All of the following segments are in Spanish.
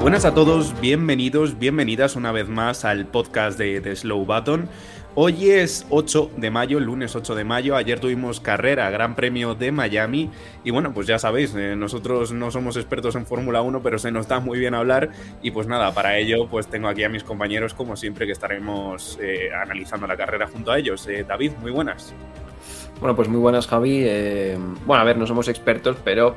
Buenas a todos, bienvenidos, bienvenidas una vez más al podcast de, Slow Button. Hoy es 8 de mayo, lunes 8 de mayo. Ayer tuvimos carrera, Gran Premio de Miami. Y bueno, pues ya sabéis, eh, nosotros no somos expertos en Fórmula 1, pero se nos da muy bien hablar. Y pues nada, para ello, pues tengo aquí a mis compañeros, como siempre, que estaremos eh, analizando la carrera junto a ellos. Eh, David, muy buenas. Bueno, pues muy buenas, Javi. bueno, a ver, no somos expertos, pero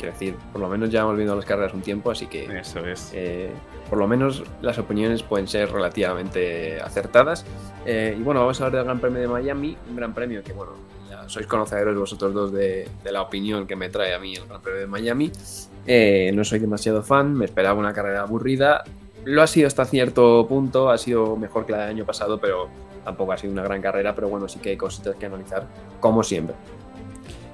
Quiero decir, por lo menos ya hemos visto las carreras un tiempo, así que. Eso es. Eh, por lo menos las opiniones pueden ser relativamente acertadas. Eh, y bueno, vamos a hablar del Gran Premio de Miami, un gran premio que, bueno, ya sois conocedores vosotros dos de, la opinión que me trae a mí el Gran Premio de Miami. Eh, no soy demasiado fan, me esperaba una carrera aburrida. Lo ha sido hasta cierto punto, ha sido mejor que la del año pasado, pero tampoco ha sido una gran carrera. Pero bueno, sí que hay cositas que analizar, como siempre.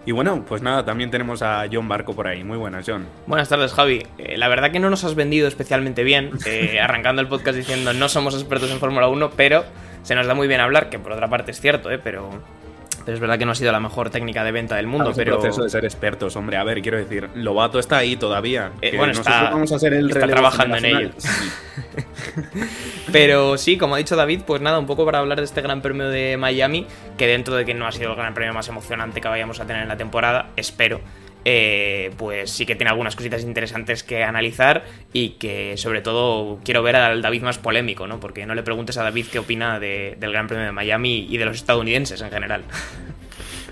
Y bueno, pues nada, también tenemos a John Barco por ahí. Muy buenas, John. Buenas tardes, Javi. Eh, la verdad que no nos has vendido especialmente bien, eh, arrancando el podcast diciendo no somos expertos en Fórmula 1, pero se nos da muy bien hablar, que por otra parte es cierto, ¿eh? pero pero es verdad que no ha sido la mejor técnica de venta del mundo. pero el proceso de ser expertos, hombre. A ver, quiero decir, Lobato está ahí todavía. Eh, bueno, está, vamos a hacer el está trabajando en ello. pero sí, como ha dicho David, pues nada, un poco para hablar de este Gran Premio de Miami, que dentro de que no ha sido el Gran Premio más emocionante que vayamos a tener en la temporada, espero eh, pues sí que tiene algunas cositas interesantes que analizar y que sobre todo quiero ver al David más polémico, ¿no? Porque no le preguntes a David qué opina del Gran Premio de Miami y de los estadounidenses en general.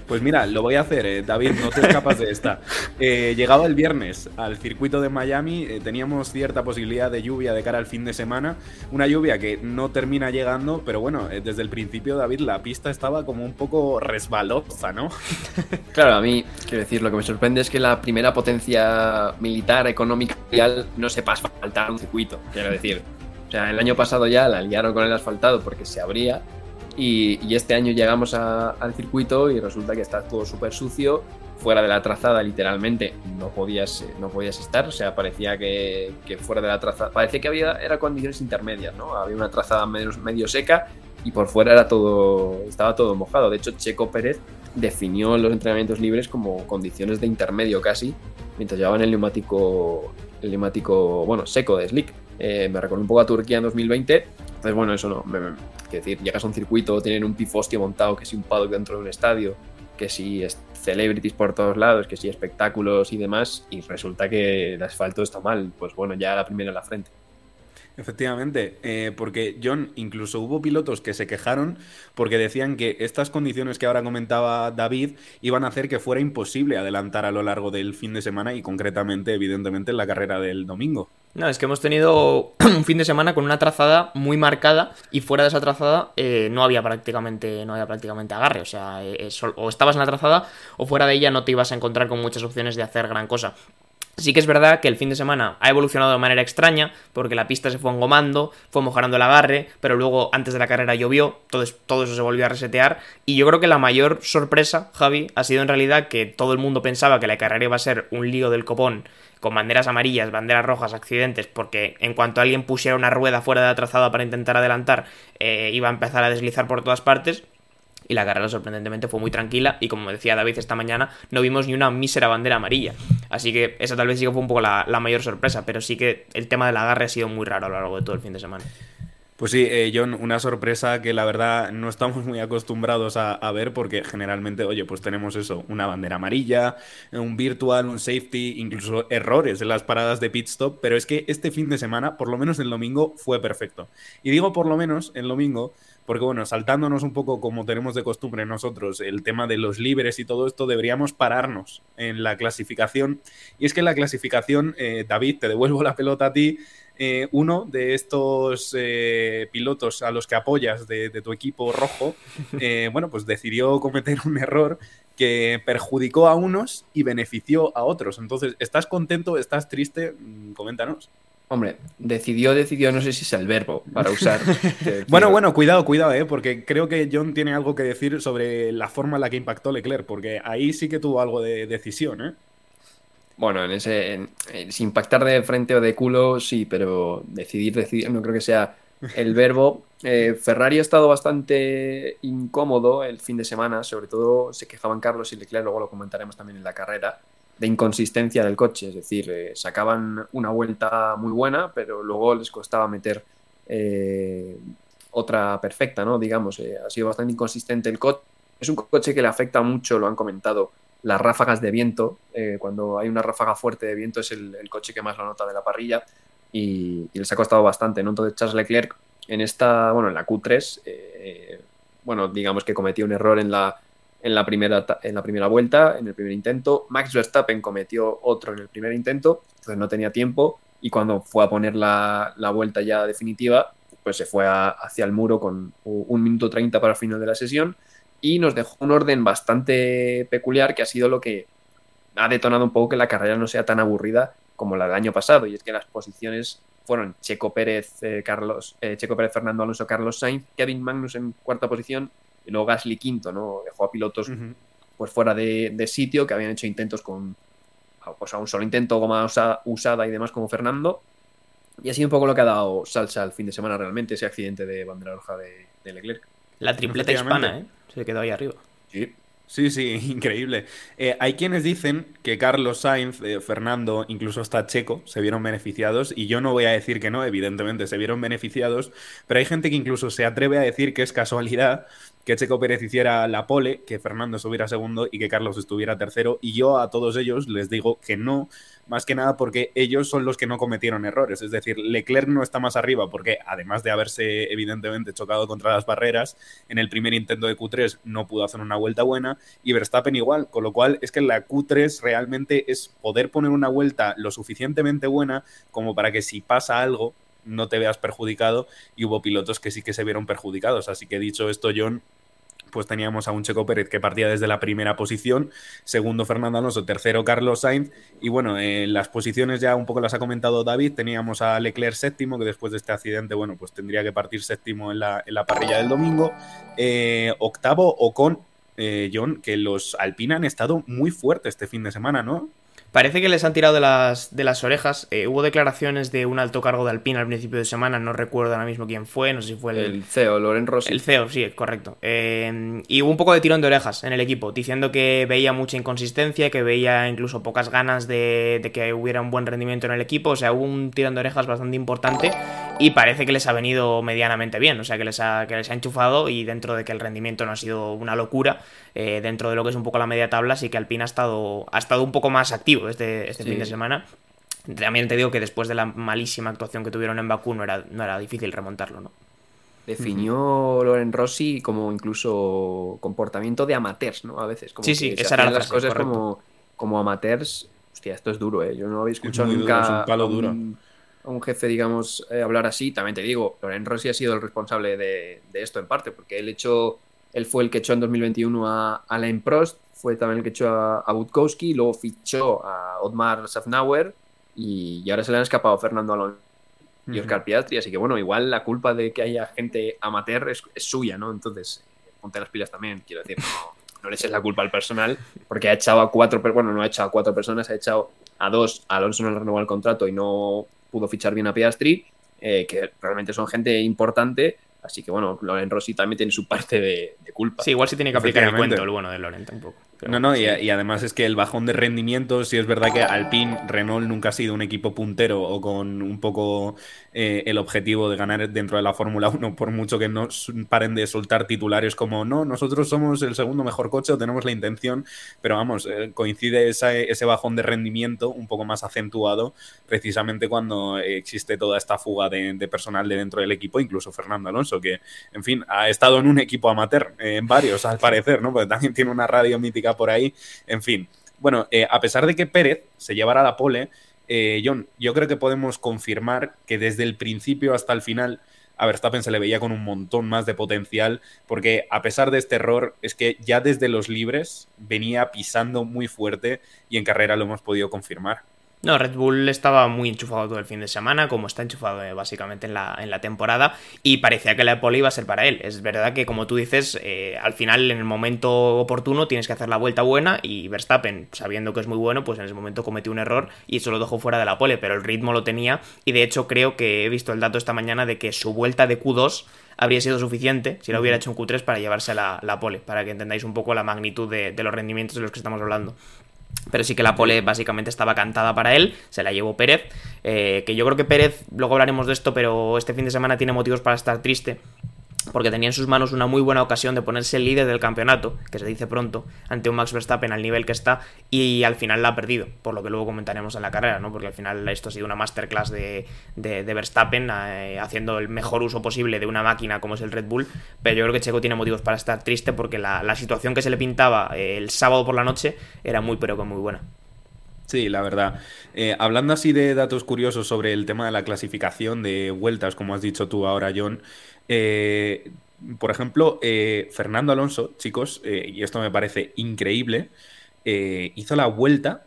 Pues mira, lo voy a hacer, eh, David, no te escapas de esta. Eh, llegado el viernes al circuito de Miami, eh, teníamos cierta posibilidad de lluvia de cara al fin de semana. Una lluvia que no termina llegando, pero bueno, desde el principio, David, la pista estaba como un poco resbalosa, ¿no? Claro, a mí, quiero decir, lo que me sorprende es que la primera potencia militar, económica no sepa asfaltar un circuito, quiero decir. O sea, el año pasado ya la liaron con el asfaltado porque se abría y, este año llegamos al circuito y resulta que está todo súper sucio, fuera de la trazada literalmente no podías, no podías estar, o sea, parecía que, fuera de la trazada, parecía que había, era condiciones intermedias, ¿no? Había una trazada medio, medio seca y por fuera era todo, estaba todo mojado. De hecho, Checo Pérez definió los entrenamientos libres como condiciones de intermedio casi, mientras llevaban el neumático, el neumático, bueno, seco de Slick. Eh, me recuerdo un poco a Turquía en 2020. Entonces, bueno, eso no. Me, decir, llegas a un circuito, tienen un pifostio montado, que si un paddock dentro de un estadio, que si es celebrities por todos lados, que si espectáculos y demás, y resulta que el asfalto está mal. Pues bueno, ya la primera en la frente. Efectivamente, eh, porque John, incluso hubo pilotos que se quejaron porque decían que estas condiciones que ahora comentaba David iban a hacer que fuera imposible adelantar a lo largo del fin de semana y concretamente, evidentemente, en la carrera del domingo. No, es que hemos tenido un fin de semana con una trazada muy marcada y fuera de esa trazada eh, no había prácticamente no había prácticamente agarre, o sea, eh, o estabas en la trazada o fuera de ella no te ibas a encontrar con muchas opciones de hacer gran cosa. Sí que es verdad que el fin de semana ha evolucionado de manera extraña, porque la pista se fue engomando, fue mejorando el agarre, pero luego antes de la carrera llovió, todo, todo, eso se volvió a resetear, y yo creo que la mayor sorpresa, Javi, ha sido en realidad que todo el mundo pensaba que la carrera iba a ser un lío del copón, con banderas amarillas, banderas rojas, accidentes, porque en cuanto alguien pusiera una rueda fuera de la trazada para intentar adelantar, eh, iba a empezar a deslizar por todas partes, y la carrera sorprendentemente fue muy tranquila y como decía David esta mañana no vimos ni una mísera bandera amarilla. Así que esa tal vez sí que fue un poco la, mayor sorpresa pero sí que el tema del agarre ha sido muy raro a lo largo de todo el fin de semana pues sí, eh, John, una sorpresa que la verdad no estamos muy acostumbrados a, ver porque generalmente, oye, pues tenemos eso, una bandera amarilla, un virtual, un safety, incluso errores en las paradas de pit stop, pero es que este fin de semana, por lo menos el domingo, fue perfecto. Y digo por lo menos el domingo porque bueno, saltándonos un poco como tenemos de costumbre nosotros el tema de los libres y todo esto, deberíamos pararnos en la clasificación. Y es que la clasificación, eh, David, te devuelvo la pelota a ti, eh, uno de estos eh, pilotos a los que apoyas de, tu equipo rojo, bueno, pues decidió cometer un error que perjudicó a unos y benefició a otros. Entonces, ¿estás contento? ¿Estás triste? Mm, coméntanos. Hombre, decidió, decidió, no sé si es el verbo para usar. bueno, bueno, cuidado, cuidado, ¿eh? porque creo que John tiene algo que decir sobre la forma en la que impactó Leclerc, porque ahí sí que tuvo algo de decisión, ¿eh? Bueno, en ese. sin impactar de frente o de culo, sí, pero decidir, decidir, no creo que sea el verbo. Eh, Ferrari ha estado bastante incómodo el fin de semana, sobre todo se quejaban Carlos y Leclerc, luego lo comentaremos también en la carrera, de inconsistencia del coche, es decir, eh, sacaban una vuelta muy buena, pero luego les costaba meter eh, otra perfecta, ¿no? Digamos, ha sido bastante inconsistente el coche. Es un coche que le afecta mucho, lo han comentado, las ráfagas de viento. cuando hay una ráfaga fuerte de viento es el, coche que más lo nota de la parrilla y, les ha costado bastante, ¿no? Entonces Charles Leclerc en esta, bueno, en la Q3, eh, bueno, digamos que cometió un error en la, en, la primera, en la primera vuelta, en el primer intento. Max Verstappen cometió otro en el primer intento, entonces no tenía tiempo y cuando fue a poner la, vuelta ya definitiva, pues se fue hacia el muro con un minuto 30 para el final de la sesión y nos dejó un orden bastante peculiar que ha sido lo que ha detonado un poco que la carrera no sea tan aburrida como la del año pasado y es que las posiciones fueron Checo Pérez, eh, Carlos, eh, Checo Pérez, Fernando Alonso, Carlos Sainz, Kevin Magnus en cuarta posición y luego Gasly quinto, ¿no? Dejó a pilotos pues fuera de, sitio que habían hecho intentos con pues, a un solo intento goma usada y demás como Fernando. Y ha sido un poco lo que ha dado salsa el fin de semana realmente, ese accidente de bandera roja de, de Leclerc. La tripleta hispana, ¿eh? Se quedó ahí arriba. Sí, Sí, sí, increíble. Eh, hay quienes dicen que Carlos Sainz, eh, Fernando, incluso hasta Checo, se vieron beneficiados, y yo no voy a decir que no, evidentemente se vieron beneficiados, pero hay gente que incluso se atreve a decir que es casualidad que Checo Pérez hiciera la pole, que Fernando estuviera segundo y que Carlos estuviera tercero, y yo a todos ellos les digo que no, más que nada porque ellos son los que no cometieron errores. Es decir, Leclerc no está más arriba porque, además de haberse evidentemente chocado contra las barreras, en el primer intento de Q3 no pudo hacer una vuelta buena y Verstappen igual, con lo cual es que la Q3 realmente es poder poner una vuelta lo suficientemente buena como para que si pasa algo no te veas perjudicado y hubo pilotos que sí que se vieron perjudicados. Así que dicho esto, John, pues teníamos a un Checo Pérez que partía desde la primera posición, segundo Fernando Alonso, tercero Carlos Sainz, y bueno, en las posiciones ya un poco las ha comentado David, teníamos a Leclerc séptimo, que después de este accidente, bueno, pues tendría que partir séptimo en la, en la parrilla del domingo, eh, octavo Ocon, eh, John, que los Alpina han estado muy fuertes este fin de semana, ¿no? Parece que les han tirado de las, de las orejas. Eh, hubo declaraciones de un alto cargo de Alpine al principio de semana, no recuerdo ahora mismo quién fue, no sé si fue el, el CEO, Loren Rossi. El CEO, sí, correcto. Eh, y hubo un poco de tirón de orejas en el equipo, diciendo que veía mucha inconsistencia, que veía incluso pocas ganas de, de que hubiera un buen rendimiento en el equipo. O sea, hubo un tirón de orejas bastante importante y parece que les ha venido medianamente bien. O sea, que les ha, que les ha enchufado y dentro de que el rendimiento no ha sido una locura, eh, dentro de lo que es un poco la media tabla, sí que Alpine ha estado, ha estado un poco más activo este, este fin de semana. También te digo que después de la malísima actuación que tuvieron en Bakú no era, no era difícil remontarlo, ¿no? Definió Loren Rossi como incluso comportamiento de amateurs, ¿no? A veces. Como sí, sí, esa era las cosas como, como amateurs. Hostia, esto es duro, ¿eh? Yo no había escuchado nunca. un palo duro. A un, jefe, digamos, eh, hablar así. También te digo, Loren Rossi ha sido el responsable de, de esto en parte, porque él hecho él fue el que echó en 2021 a Alain Prost, fue también el que echó a, a Butkowski, luego fichó a Otmar Safnauer y, ahora se le han escapado Fernando Alonso y Oscar Piastri. Así que bueno, igual la culpa de que haya gente amateur es, suya, ¿no? Entonces, ponte las pilas también, quiero decir, no, le eches la culpa al personal, porque ha echado a cuatro, bueno, no ha echado a cuatro personas, ha echado a dos. Alonso no le renovó el contrato y no pudo fichar bien a Piastri, eh, que realmente son gente importante Así que bueno, Loren Rossi también tiene su parte de, culpa. Sí, igual sí tiene que aplicar el cuento el bueno de Loren tampoco. No, no, y, además es que el bajón de rendimiento, si es verdad que Alpine, Renault nunca ha sido un equipo puntero o con un poco eh, el objetivo de ganar dentro de la Fórmula 1, por mucho que no paren de soltar titulares como no, nosotros somos el segundo mejor coche o tenemos la intención, pero vamos, eh, coincide ese bajón de rendimiento un poco más acentuado precisamente cuando existe toda esta fuga de, de personal de dentro del equipo, incluso Fernando Alonso que, en fin, ha estado en un equipo amateur, eh, en varios al parecer, ¿no? Porque también tiene una radio mítica por ahí, en fin. Bueno, eh, a pesar de que Pérez se llevara la pole, eh, John, yo creo que podemos confirmar que desde el principio hasta el final a Verstappen se le veía con un montón más de potencial, porque a pesar de este error, es que ya desde los libres venía pisando muy fuerte y en carrera lo hemos podido confirmar. No, Red Bull estaba muy enchufado todo el fin de semana, como está enchufado eh, básicamente en la, en la temporada, y parecía que la pole iba a ser para él. Es verdad que, como tú dices, eh, al final, en el momento oportuno, tienes que hacer la vuelta buena, y Verstappen, sabiendo que es muy bueno, pues en ese momento cometió un error y eso lo dejó fuera de la pole, pero el ritmo lo tenía, y de hecho creo que he visto el dato esta mañana de que su vuelta de Q2 habría sido suficiente si lo hubiera hecho en Q3 para llevarse la, la pole, para que entendáis un poco la magnitud de, de los rendimientos de los que estamos hablando. Pero sí que la pole básicamente estaba cantada para él, se la llevó Pérez, eh, que yo creo que Pérez, luego hablaremos de esto, pero este fin de semana tiene motivos para estar triste, porque tenía en sus manos una muy buena ocasión de ponerse el líder del campeonato, que se dice pronto, ante un Max Verstappen al nivel que está, y al final la ha perdido, por lo que luego comentaremos en la carrera, ¿no? Porque al final esto ha sido una masterclass de, de, de Verstappen, eh, haciendo el mejor uso posible de una máquina como es el Red Bull, pero yo creo que Checo tiene motivos para estar triste porque la, la situación que se le pintaba eh, el sábado por la noche era muy pero que muy buena. Sí, la verdad. Eh, hablando así de datos curiosos sobre el tema de la clasificación de vueltas, como has dicho tú ahora, John, eh, por ejemplo, eh, Fernando Alonso, chicos, y esto me parece increíble, hizo la vuelta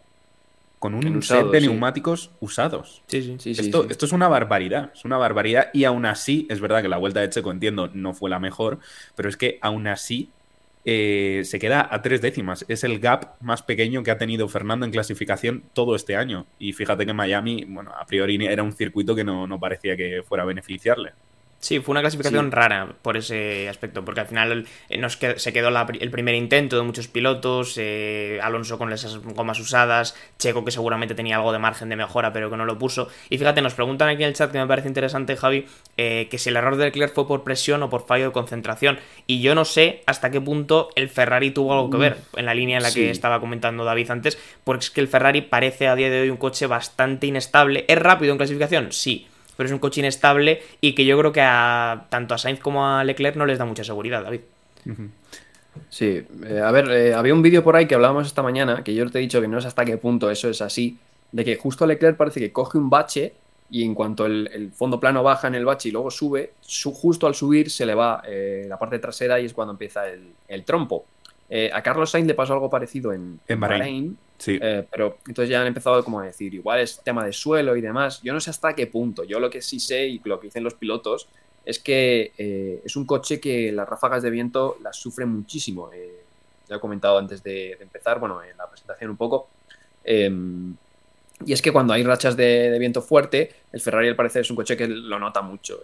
con un set de sí. neumáticos usados. Sí, sí. Sí, sí, esto, sí. esto es una barbaridad, es una barbaridad y aún así, es verdad que la vuelta de Checo, entiendo, no fue la mejor, pero es que aún así eh, se queda a tres décimas. Es el gap más pequeño que ha tenido Fernando en clasificación todo este año. Y fíjate que Miami, bueno, a priori era un circuito que no, no parecía que fuera a beneficiarle. Sí, fue una clasificación Sí. rara por ese aspecto, porque al final eh, nos qued- se quedó la el primer intento de muchos pilotos, eh, Alonso con esas gomas usadas, Checo que seguramente tenía algo de margen de mejora pero que no lo puso. Y fíjate, nos preguntan aquí en el chat que me parece interesante, Javi, eh, que si el error de Leclerc fue por presión o por fallo de concentración. Y yo no sé hasta qué punto el Ferrari tuvo algo que ver en la línea en la que estaba comentando David antes, porque es que el Ferrari parece a día de hoy un coche bastante inestable. ¿Es rápido en clasificación? Sí pero es un coche inestable y que yo creo que a tanto a Sainz como a Leclerc no les da mucha seguridad, David. Sí, eh, a ver, eh, había un vídeo por ahí que hablábamos esta mañana, que yo te he dicho que no sé hasta qué punto eso es así, de que justo Leclerc parece que coge un bache y en cuanto el, el fondo plano baja en el bache y luego sube, su- justo al subir se le va eh, la parte trasera y es cuando empieza el, el trompo. Eh, a Carlos Sainz le pasó algo parecido en, En Bahrein. Bahrein, Sí. eh, pero entonces ya han empezado como a decir, igual es tema de suelo y demás. Yo no sé hasta qué punto. Yo lo que sí sé y lo que dicen los pilotos es que eh, es un coche que las ráfagas de viento las sufren muchísimo. Ya he comentado antes de, de empezar, bueno, en la presentación un poco. Eh, y es que cuando hay rachas de, de viento fuerte, el Ferrari al parecer es un coche que lo nota mucho,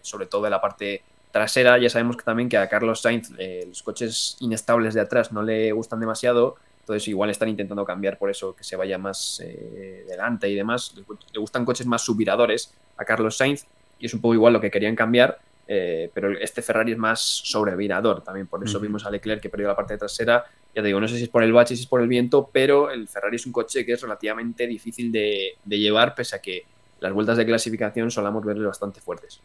sobre todo en la parte trasera. Ya sabemos que también que a Carlos Sainz eh, los coches inestables de atrás no le gustan demasiado. Entonces igual están intentando cambiar por eso que se vaya más eh, delante y demás. Le, le gustan coches más subviradores a Carlos Sainz y es un poco igual lo que querían cambiar. eh, pero este Ferrari es más sobrevirador también, por eso vimos a Leclerc que perdió la parte trasera. Ya te digo, no sé si es por el bache, si es por el viento, pero el Ferrari es un coche que es relativamente difícil de, de llevar, pese a que las vueltas de clasificación solamos verle bastante fuertes.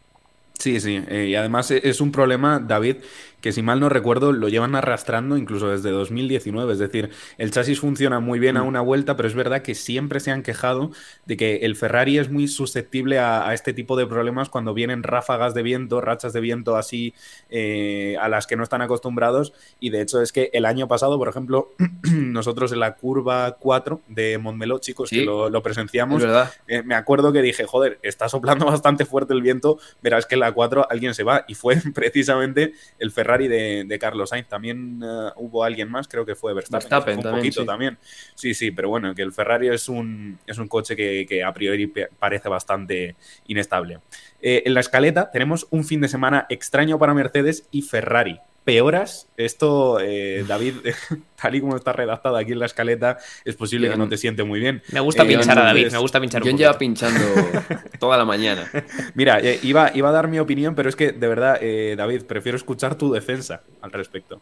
Sí, sí, eh, y además e- es un problema, David, que si mal no recuerdo lo llevan arrastrando incluso desde 2019, es decir, el chasis funciona muy bien a Mm. una vuelta, pero es verdad que siempre se han quejado de que el Ferrari es muy susceptible a, a este tipo de problemas cuando vienen ráfagas de viento, rachas de viento así eh, a las que no están acostumbrados, y de hecho es que el año pasado, por ejemplo, nosotros en la curva 4 de Montmeló, chicos, Sí. que lo, lo presenciamos, eh, me acuerdo que dije, joder, está soplando bastante fuerte el viento, verás que en la 4 alguien se va. Y fue precisamente el Ferrari de, de Carlos Sainz. También eh, hubo alguien más, creo que fue Verstappen. Verstappen que fue un también, poquito sí. también. Sí, sí, pero bueno, que el Ferrari es un, es un coche que, que a priori parece bastante inestable. Eh, en la escaleta tenemos un fin de semana extraño para Mercedes y Ferrari. Peoras, esto, eh, David, tal y como está redactado aquí en la escaleta, es posible que no te siente muy bien. Me gusta Eh, pinchar a David, me gusta pinchar un John poquito. lleva pinchando toda la mañana. Mira, eh, iba, iba a dar mi opinión, pero es que de verdad, eh, David, prefiero escuchar tu defensa al respecto.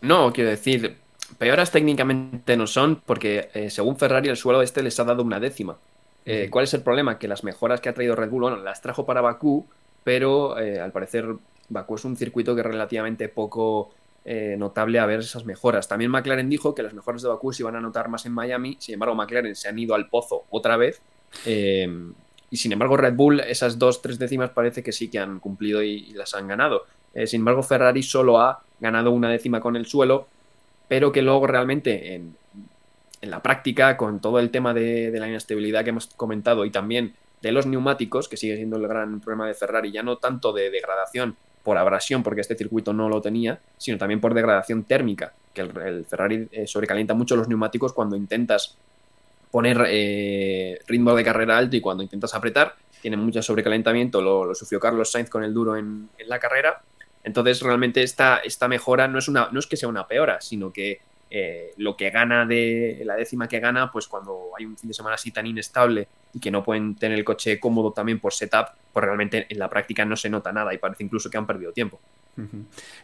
No, quiero decir, peoras técnicamente no son, porque eh, según Ferrari el suelo este les ha dado una décima. Eh, ¿Cuál es el problema? Que las mejoras que ha traído Red Bull, bueno, las trajo para Bakú, pero eh, al parecer Bakú es un circuito que es relativamente poco eh, notable a ver esas mejoras. También McLaren dijo que las mejoras de Bakú se iban a notar más en Miami, sin embargo McLaren se han ido al pozo otra vez. eh, y sin embargo Red Bull esas dos, tres décimas parece que sí que han cumplido y, las han ganado. Eh, sin embargo Ferrari solo ha ganado una décima con el suelo, pero que luego realmente en, en la práctica, con todo el tema de, de la inestabilidad que hemos comentado y también de los neumáticos, que sigue siendo el gran problema de Ferrari, ya no tanto de degradación por abrasión, porque este circuito no lo tenía, sino también por degradación térmica, que el, Ferrari eh, sobrecalienta mucho los neumáticos cuando intentas poner eh, ritmo de carrera alto y cuando intentas apretar, tiene mucho sobrecalentamiento, lo, sufrió Carlos Sainz con el duro en, en la carrera, entonces realmente esta, esta mejora no es, una, no es que sea una peora, sino que eh, lo que gana de la décima que gana, pues cuando hay un fin de semana así tan inestable y que no pueden tener el coche cómodo también por setup, pues realmente en la práctica no se nota nada y parece incluso que han perdido tiempo.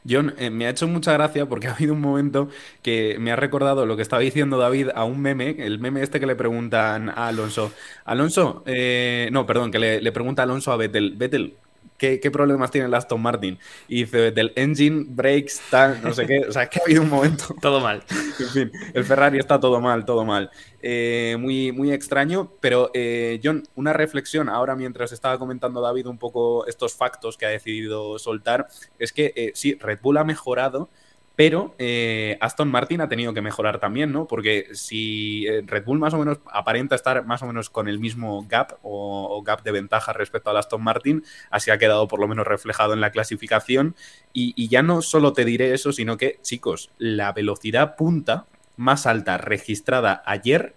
John, eh, me ha hecho mucha gracia porque ha habido un momento que me ha recordado lo que estaba diciendo David a un meme, el meme este que le preguntan a Alonso. Alonso, eh, no, perdón, que le, le pregunta a Alonso a Vettel, Vettel, ¿qué, qué problemas tiene el Aston Martin? Y dice Vettel, engine, brakes, tal, no sé qué. O sea, que ha habido un momento Todo mal. en fin, el Ferrari está todo mal, todo mal. Eh, muy, muy extraño, pero eh, John, una reflexión ahora mientras estaba comentando David un poco estos factos que ha decidido soltar, es que eh, sí, Red Bull ha mejorado, pero eh, Aston Martin ha tenido que mejorar también, ¿no? Porque si eh, Red Bull más o menos aparenta estar más o menos con el mismo gap o, gap de ventaja respecto al Aston Martin, así ha quedado por lo menos reflejado en la clasificación. Y, y ya no solo te diré eso, sino que, chicos, la velocidad punta más alta registrada ayer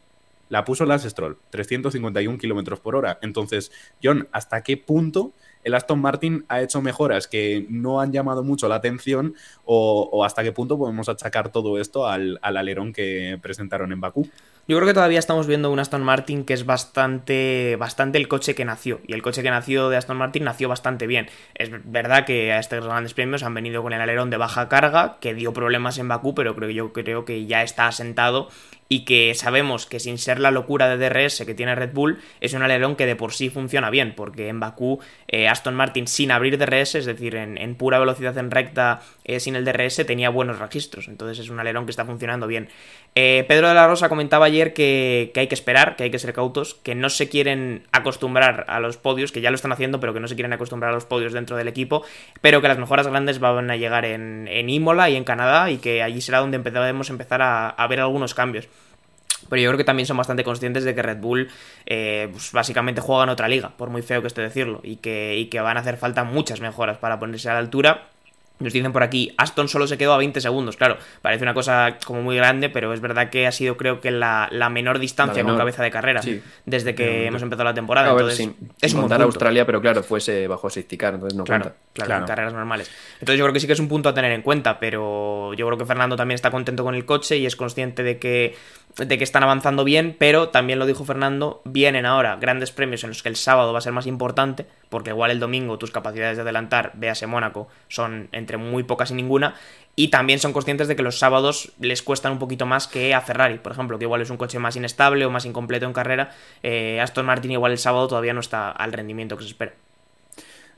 la puso Lance Stroll, 351 kilómetros por hora. Entonces, John, ¿hasta qué punto el Aston Martin ha hecho mejoras que no han llamado mucho la atención o, o hasta qué punto podemos achacar todo esto al, al alerón que presentaron en Bakú? Yo creo que todavía estamos viendo un Aston Martin que es bastante, bastante el coche que nació. Y el coche que nació de Aston Martin nació bastante bien. Es verdad que a estos grandes premios han venido con el alerón de baja carga, que dio problemas en Bakú, pero creo, yo creo que ya está asentado y que sabemos que sin ser la locura de DRS que tiene Red Bull, es un alerón que de por sí funciona bien, porque en Bakú eh, Aston Martin sin abrir DRS, es decir, en, en pura velocidad en recta eh, sin el DRS, tenía buenos registros, entonces es un alerón que está funcionando bien. Eh, Pedro de la Rosa comentaba que, hay que esperar, que hay que ser cautos, que no se quieren acostumbrar a los podios, que ya lo están haciendo, pero que no se quieren acostumbrar a los podios dentro del equipo, pero que las mejoras grandes van a llegar en, en Imola y en Canadá y que allí será donde empezaremos a empezar a, a ver algunos cambios. Pero yo creo que también son bastante conscientes de que Red Bull eh, pues básicamente juega en otra liga, por muy feo que esté decirlo, y que, y que van a hacer falta muchas mejoras para ponerse a la altura. Nos dicen por aquí, Aston solo se quedó a 20 segundos. Claro, parece una cosa como muy grande, pero es verdad que ha sido, creo que, la, la menor distancia menor. con cabeza de carrera Sí. desde que hemos empezado la temporada. A ver, entonces, sin, es sin un punto. Australia, pero claro, fuese bajo safety car, entonces no Claro, cuenta. claro, Claro. en carreras normales. Entonces yo creo que sí que es un punto a tener en cuenta, pero yo creo que Fernando también está contento con el coche y es consciente de que, de que están avanzando bien, pero también lo dijo Fernando, vienen ahora grandes premios en los que el sábado va a ser más importante, porque igual el domingo tus capacidades de adelantar, véase Mónaco, son entre muy pocas y ninguna, y también son conscientes de que los sábados les cuestan un poquito más que a Ferrari, por ejemplo, que igual es un coche más inestable o más incompleto en carrera. Eh, Aston Martin igual el sábado todavía no está al rendimiento que se espera.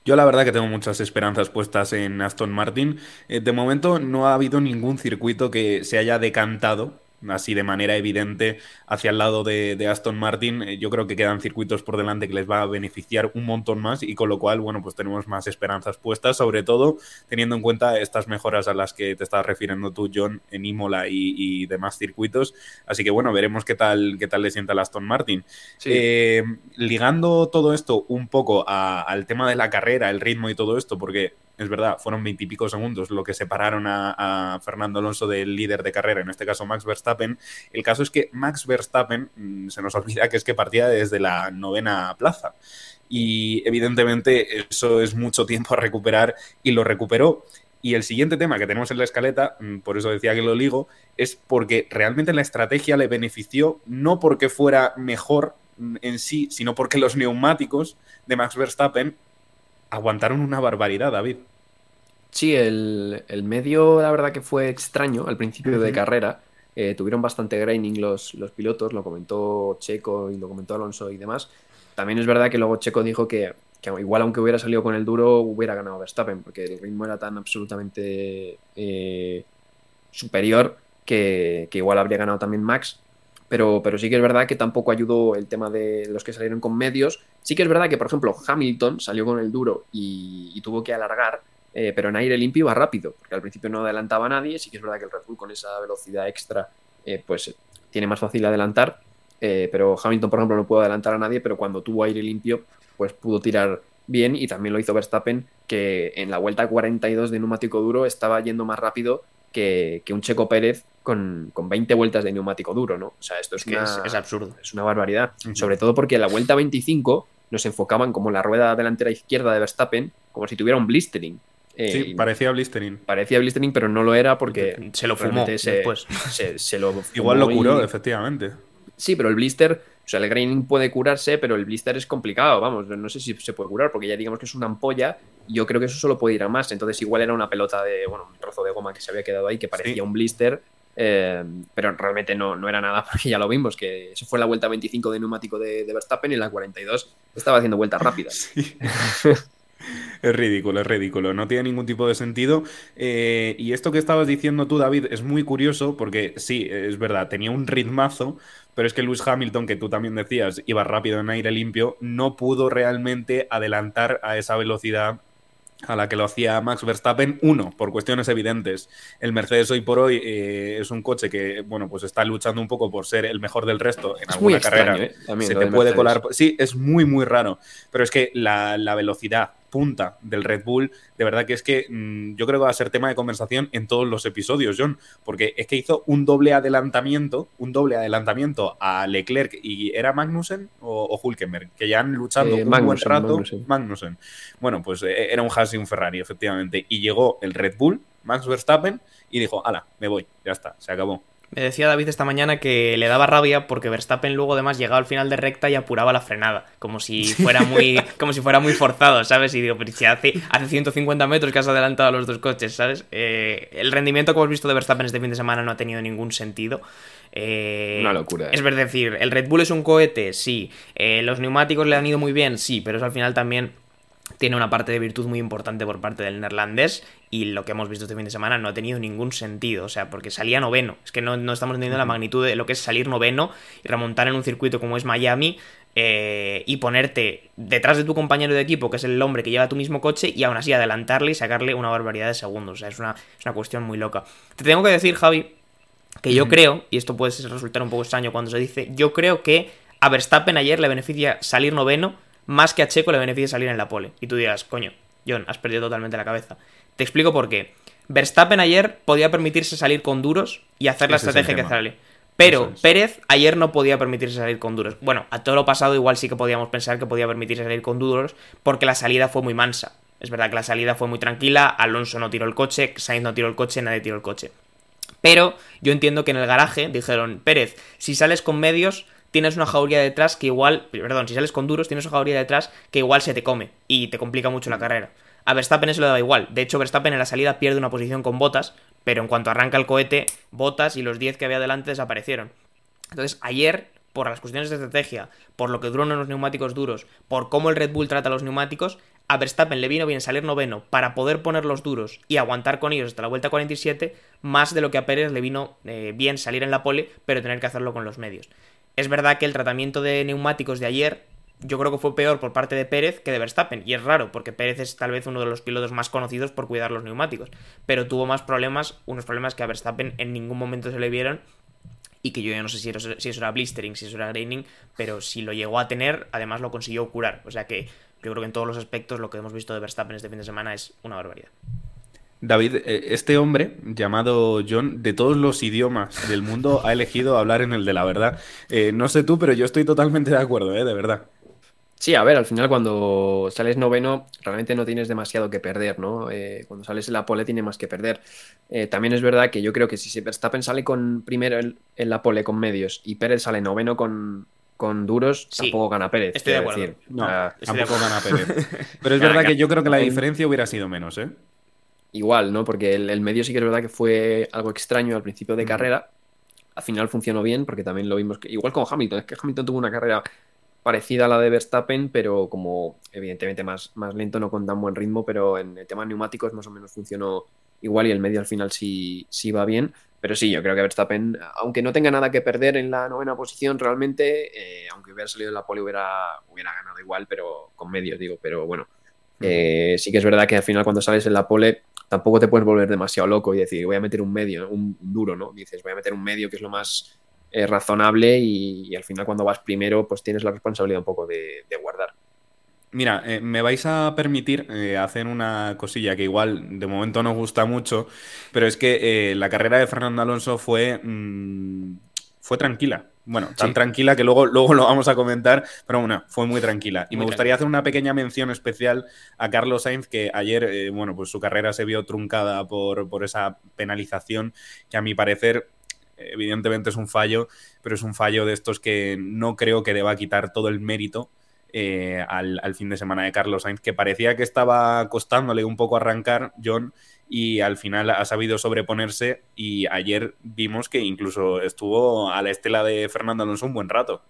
Yo la verdad que tengo muchas esperanzas puestas en Aston Martin. Eh, de momento no ha habido ningún circuito que se haya decantado así de manera evidente hacia el lado de, de Aston Martin. Eh, yo creo que quedan circuitos por delante que les va a beneficiar un montón más y con lo cual, bueno, pues tenemos más esperanzas puestas, sobre todo teniendo en cuenta estas mejoras a las que te estás refiriendo tú, John, en Imola y, y demás circuitos. Así que bueno, veremos qué tal, qué tal le sienta el Aston Martin. Sí. Eh, ligando todo esto un poco a- al tema de la carrera, el ritmo y todo esto, porque es verdad, fueron veintipico segundos lo que separaron a, Fernando Alonso del líder de carrera, en este caso Max Verstappen. El caso es que Max Verstappen, mm, se nos olvida que es que partía desde la novena plaza. Y evidentemente eso es mucho tiempo a recuperar y lo recuperó. Y el siguiente tema que tenemos en la escaleta, mm, por eso decía que lo ligo, es porque realmente la estrategia le benefició no porque fuera mejor mm, en sí, sino porque los neumáticos de Max Verstappen aguantaron una barbaridad, David. Sí, el, el medio, la verdad que fue extraño al principio de carrera. Eh, tuvieron bastante graining los, los pilotos, lo comentó Checo y lo comentó Alonso y demás. También es verdad que luego Checo dijo que, que igual aunque hubiera salido con el duro, hubiera ganado Verstappen, porque el ritmo era tan absolutamente eh, superior que, que igual habría ganado también Max. Pero, pero sí que es verdad que tampoco ayudó el tema de los que salieron con medios. Sí que es verdad que, por ejemplo, Hamilton salió con el duro y, tuvo que alargar, eh, pero en aire limpio iba rápido, porque al principio no adelantaba a nadie. Sí que es verdad que el Red Bull con esa velocidad extra eh, pues tiene más fácil adelantar. eh, pero Hamilton, por ejemplo, no pudo adelantar a nadie, pero cuando tuvo aire limpio, pues pudo tirar bien y también lo hizo Verstappen, que en la vuelta 42 de neumático duro estaba yendo más rápido que, que un Checo Pérez con, con 20 vueltas de neumático duro, ¿no? O sea, esto es, que una, es, es absurdo. es una barbaridad. Sobre todo porque en la vuelta 25 nos enfocaban como la rueda delantera izquierda de Verstappen, como si tuviera un blistering. Eh, Sí, y parecía blistering. parecía blistering, pero no lo era porque Se lo fumó se, después. se- se lo Igual lo fumó y- curó, efectivamente. Sí, pero el blister, o sea, el graining puede curarse, pero el blister es complicado, vamos, no sé si se puede curar, porque ya digamos que es una ampolla, y yo creo que eso solo puede ir a más, entonces igual era una pelota de, bueno, un trozo de goma que se había quedado ahí que parecía Sí. un blister, eh, pero realmente no, no era nada, porque ya lo vimos, que eso fue la vuelta 25 de neumático de, de Verstappen y en la 42 estaba haciendo vueltas rápidas. Es ridículo, es ridículo, no tiene ningún tipo de sentido. Eh, y esto que estabas diciendo tú, David, es muy curioso porque sí, es verdad, tenía un ritmazo, pero es que Lewis Hamilton, que tú también decías, iba rápido en aire limpio, no pudo realmente adelantar a esa velocidad a la que lo hacía Max Verstappen, uno, por cuestiones evidentes. El Mercedes hoy por hoy eh, es un coche que, bueno, pues está luchando un poco por ser el mejor del resto en Es alguna carrera extraño, ¿eh? Se te de puede Mercedes. colar. Sí, es muy, muy raro. Pero es que la, la velocidad punta del Red Bull, de verdad que es que mm, yo creo que va a ser tema de conversación en todos los episodios, John. Porque es que hizo un doble adelantamiento, un doble adelantamiento a Leclerc y ¿era Magnussen o, o Hulkenberg? Que ya han luchando Eh, un buen rato. Magnussen. Magnussen. Bueno, pues eh, era un Haas y un Ferrari, efectivamente. Y llegó el Red Bull, Max Verstappen, y dijo, ala, me voy, ya está, se acabó. Me decía David esta mañana que le daba rabia porque Verstappen luego además llegaba al final de recta y apuraba la frenada, como si fuera muy, como si fuera muy forzado, ¿sabes? Y digo, pero si hace, hace 150 metros que has adelantado a los dos coches, ¿sabes? Eh, el rendimiento que hemos visto de Verstappen este fin de semana no ha tenido ningún sentido. Eh, Una locura, ¿eh? Es decir, el Red Bull es un cohete, sí. Eh, los neumáticos le han ido muy bien, sí, pero eso al final también tiene una parte de virtud muy importante por parte del neerlandés y lo que hemos visto este fin de semana no ha tenido ningún sentido, o sea, porque salía noveno, es que no, no estamos entendiendo la magnitud de lo que es salir noveno y remontar en un circuito como es Miami eh, y ponerte detrás de tu compañero de equipo, que es el hombre que lleva tu mismo coche, y aún así adelantarle y sacarle una barbaridad de segundos, o sea, es una, es una cuestión muy loca. Te tengo que decir, Javi, que yo creo, y esto puede resultar un poco extraño cuando se dice, yo creo que a Verstappen ayer le beneficia salir noveno más que a Checo le beneficia salir en la pole. Y tú dirás, coño, John, has perdido totalmente la cabeza. Te explico por qué. Verstappen ayer podía permitirse salir con duros y hacer la Ese es el estrategia que sale. Pero es. Pérez ayer no podía permitirse salir con duros. Bueno, a todo lo pasado igual sí que podíamos pensar que podía permitirse salir con duros porque la salida fue muy mansa. Es verdad que la salida fue muy tranquila, Alonso no tiró el coche, Sainz no tiró el coche, nadie tiró el coche. Pero yo entiendo que en el garaje dijeron, Pérez, si sales con medios, tienes una jauría detrás que igual, perdón, si sales con duros, tienes una jauría detrás que igual se te come y te complica mucho la carrera. A Verstappen eso le da igual. De hecho, Verstappen en la salida pierde una posición con botas, pero en cuanto arranca el cohete, botas y los 10 que había delante desaparecieron. Entonces, ayer, por las cuestiones de estrategia, por lo que duran los neumáticos duros, por cómo el Red Bull trata los neumáticos, a Verstappen le vino bien salir noveno para poder poner los duros y aguantar con ellos hasta la vuelta 47, más de lo que a Pérez le vino eh, bien salir en la pole, pero tener que hacerlo con los medios. Es verdad que el tratamiento de neumáticos de ayer yo creo que fue peor por parte de Pérez que de Verstappen. Y es raro, porque Pérez es tal vez uno de los pilotos más conocidos por cuidar los neumáticos. Pero tuvo más problemas, unos problemas que a Verstappen en ningún momento se le vieron. Y que yo ya no sé si eso, era blistering, si eso era graining, pero si lo llegó a tener, además lo consiguió curar. O sea que yo creo que en todos los aspectos lo que hemos visto de Verstappen este fin de semana es una barbaridad. David, eh, este hombre llamado John, de todos los idiomas del mundo, ha elegido hablar en el de la verdad. Eh, no sé tú, pero yo estoy totalmente de acuerdo, ¿eh? de verdad. Sí, a ver, al final cuando sales noveno realmente no tienes demasiado que perder, ¿no? Eh, cuando sales en la pole tiene más que perder. Eh, también es verdad que yo creo que si Verstappen sale con primero en, en la pole con medios y Pérez sale noveno con, con duros, Sí, tampoco gana Pérez. estoy de acuerdo. decir. No, Ah, estoy de tampoco gana Pérez. Pero es verdad que yo creo que la diferencia hubiera sido menos, ¿eh? Igual, ¿no? Porque el, el medio sí que es verdad que fue algo extraño al principio de carrera. Al final funcionó bien porque también lo vimos que igual con Hamilton, es que Hamilton tuvo una carrera parecida a la de Verstappen, pero como evidentemente más, más lento, no con tan buen ritmo, pero en el tema de neumáticos más o menos funcionó igual y el medio al final sí, sí va bien. Pero sí, yo creo que Verstappen, aunque no tenga nada que perder en la novena posición realmente, eh, aunque hubiera salido en la pole hubiera, hubiera ganado igual, pero con medios, digo, pero bueno, Eh, sí que es verdad que al final cuando sales en la pole tampoco te puedes volver demasiado loco y decir voy a meter un medio, un, duro, ¿no? Dices voy a meter un medio que es lo más eh, razonable y, al final cuando vas primero pues tienes la responsabilidad un poco de, guardar. Mira, eh, me vais a permitir hacer una cosilla que igual de momento no gusta mucho, pero es que la carrera de Fernando Alonso fue, mm, fue tranquila. Bueno, tan tranquila que luego, luego lo vamos a comentar, pero bueno, fue muy tranquila. Y me gustaría hacer una pequeña mención especial a Carlos Sainz, que ayer, eh, bueno, pues su carrera se vio truncada por, por esa penalización, que a mi parecer evidentemente es un fallo, pero es un fallo de estos que no creo que deba quitar todo el mérito eh, al, al, fin de semana de Carlos Sainz, que parecía que estaba costándole un poco arrancar, John, y al final ha sabido sobreponerse y ayer vimos que incluso estuvo a la estela de Fernando Alonso un buen rato.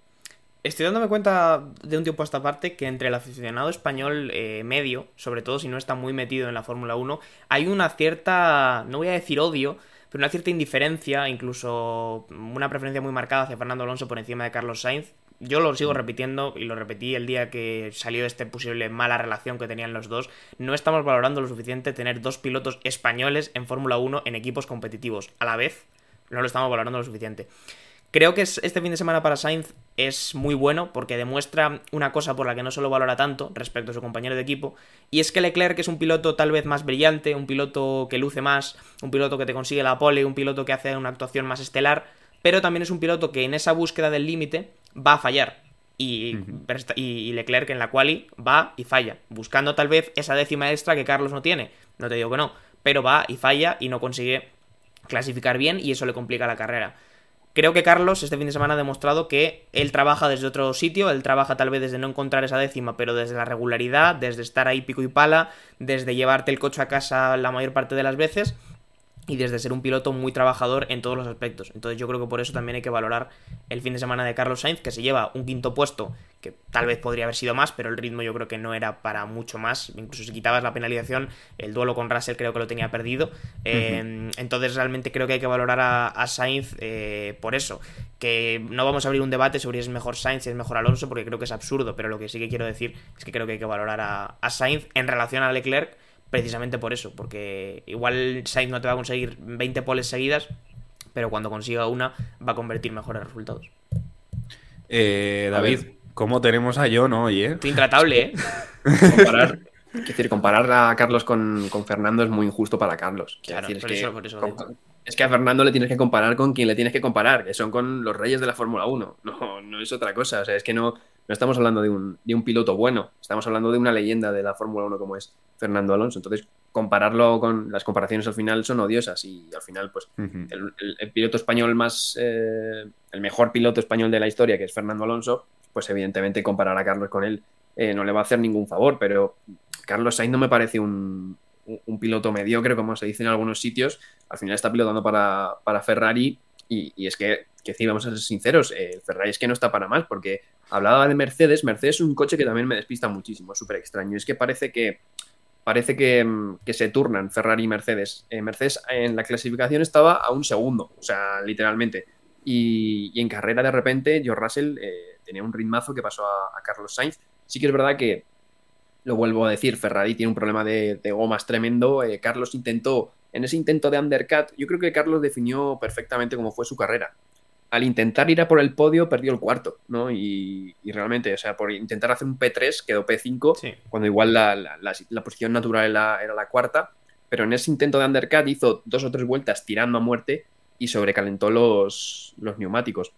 Estoy dándome cuenta de un tiempo a esta parte que entre el aficionado español eh, medio, sobre todo si no está muy metido en la Fórmula 1, hay una cierta, no voy a decir odio, pero una cierta indiferencia, incluso una preferencia muy marcada hacia Fernando Alonso por encima de Carlos Sainz, yo lo sigo repitiendo y lo repetí el día que salió este posible mala relación que tenían los dos. No estamos valorando lo suficiente tener dos pilotos españoles en Fórmula 1 en equipos competitivos. A la vez, no lo estamos valorando lo suficiente. Creo que este fin de semana para Sainz es muy bueno porque demuestra una cosa por la que no se lo valora tanto respecto a su compañero de equipo, y es que Leclerc es un piloto tal vez más brillante, un piloto que luce más, un piloto que te consigue la pole, un piloto que hace una actuación más estelar, pero también es un piloto que en esa búsqueda del límite va a fallar. Y, y, Leclerc en la quali va y falla, buscando tal vez esa décima extra que Carlos no tiene. No te digo que no, pero va y falla y no consigue clasificar bien y eso le complica la carrera. Creo que Carlos este fin de semana ha demostrado que él trabaja desde otro sitio, él trabaja tal vez desde no encontrar esa décima, pero desde la regularidad, desde estar ahí pico y pala, desde llevarte el coche a casa la mayor parte de las veces y desde ser un piloto muy trabajador en todos los aspectos. Entonces yo creo que por eso también hay que valorar el fin de semana de Carlos Sainz, que se lleva un quinto puesto, que tal vez podría haber sido más, pero el ritmo yo creo que no era para mucho más. Incluso si quitabas la penalización, el duelo con Russell creo que lo tenía perdido. Eh, entonces realmente creo que hay que valorar a, Sainz eh, por eso. Que no vamos a abrir un debate sobre si es mejor Sainz, si es mejor Alonso, porque creo que es absurdo, pero lo que sí que quiero decir es que creo que hay que valorar a, a Sainz en relación a Leclerc precisamente por eso, porque igual Sainz no te va a conseguir 20 poles seguidas, pero cuando consiga una va a convertir mejores resultados. Eh, David, ¿cómo tenemos a John hoy, eh? Intratable, ¿eh? Comparar, es decir, comparar a Carlos con, Fernando es muy injusto para Carlos. Claro, es, que, es que a Fernando le tienes que comparar con quien le tienes que comparar, que son con los reyes de la Fórmula 1. No, no es otra cosa. O sea, es que no, no estamos hablando de un, de un piloto bueno, estamos hablando de una leyenda de la Fórmula 1 como es Fernando Alonso. Entonces, compararlo con las comparaciones al final son odiosas y al final, pues, el, piloto español más, eh, el mejor piloto español de la historia, que es Fernando Alonso, pues evidentemente comparar a Carlos con él eh, no le va a hacer ningún favor, pero Carlos Sainz no me parece un, un, piloto mediocre, como se dice en algunos sitios. Al final está pilotando para, para Ferrari y, es que, que sí, vamos a ser sinceros, eh, Ferrari es que no está para más, porque hablaba de Mercedes, Mercedes es un coche que también me despista muchísimo, es súper extraño. Es que parece que parece que, mm, se turnan Ferrari y Mercedes. Eh, Mercedes en la clasificación estaba a un segundo, o sea, literalmente. Y, en carrera de repente George Russell eh, tenía un ritmazo que pasó a, Carlos Sainz. Sí que es verdad que, lo vuelvo a decir, Ferrari tiene un problema de, gomas tremendo. Eh, Carlos intentó, en ese intento de undercut, yo creo que Carlos definió perfectamente cómo fue su carrera al intentar ir a por el podio perdió el cuarto, ¿no? Y, realmente, o sea, por intentar hacer un P3 quedó P5, cuando igual la, posición natural era, la cuarta, pero en ese intento de undercut hizo dos o tres vueltas tirando a muerte y sobrecalentó los, los neumáticos.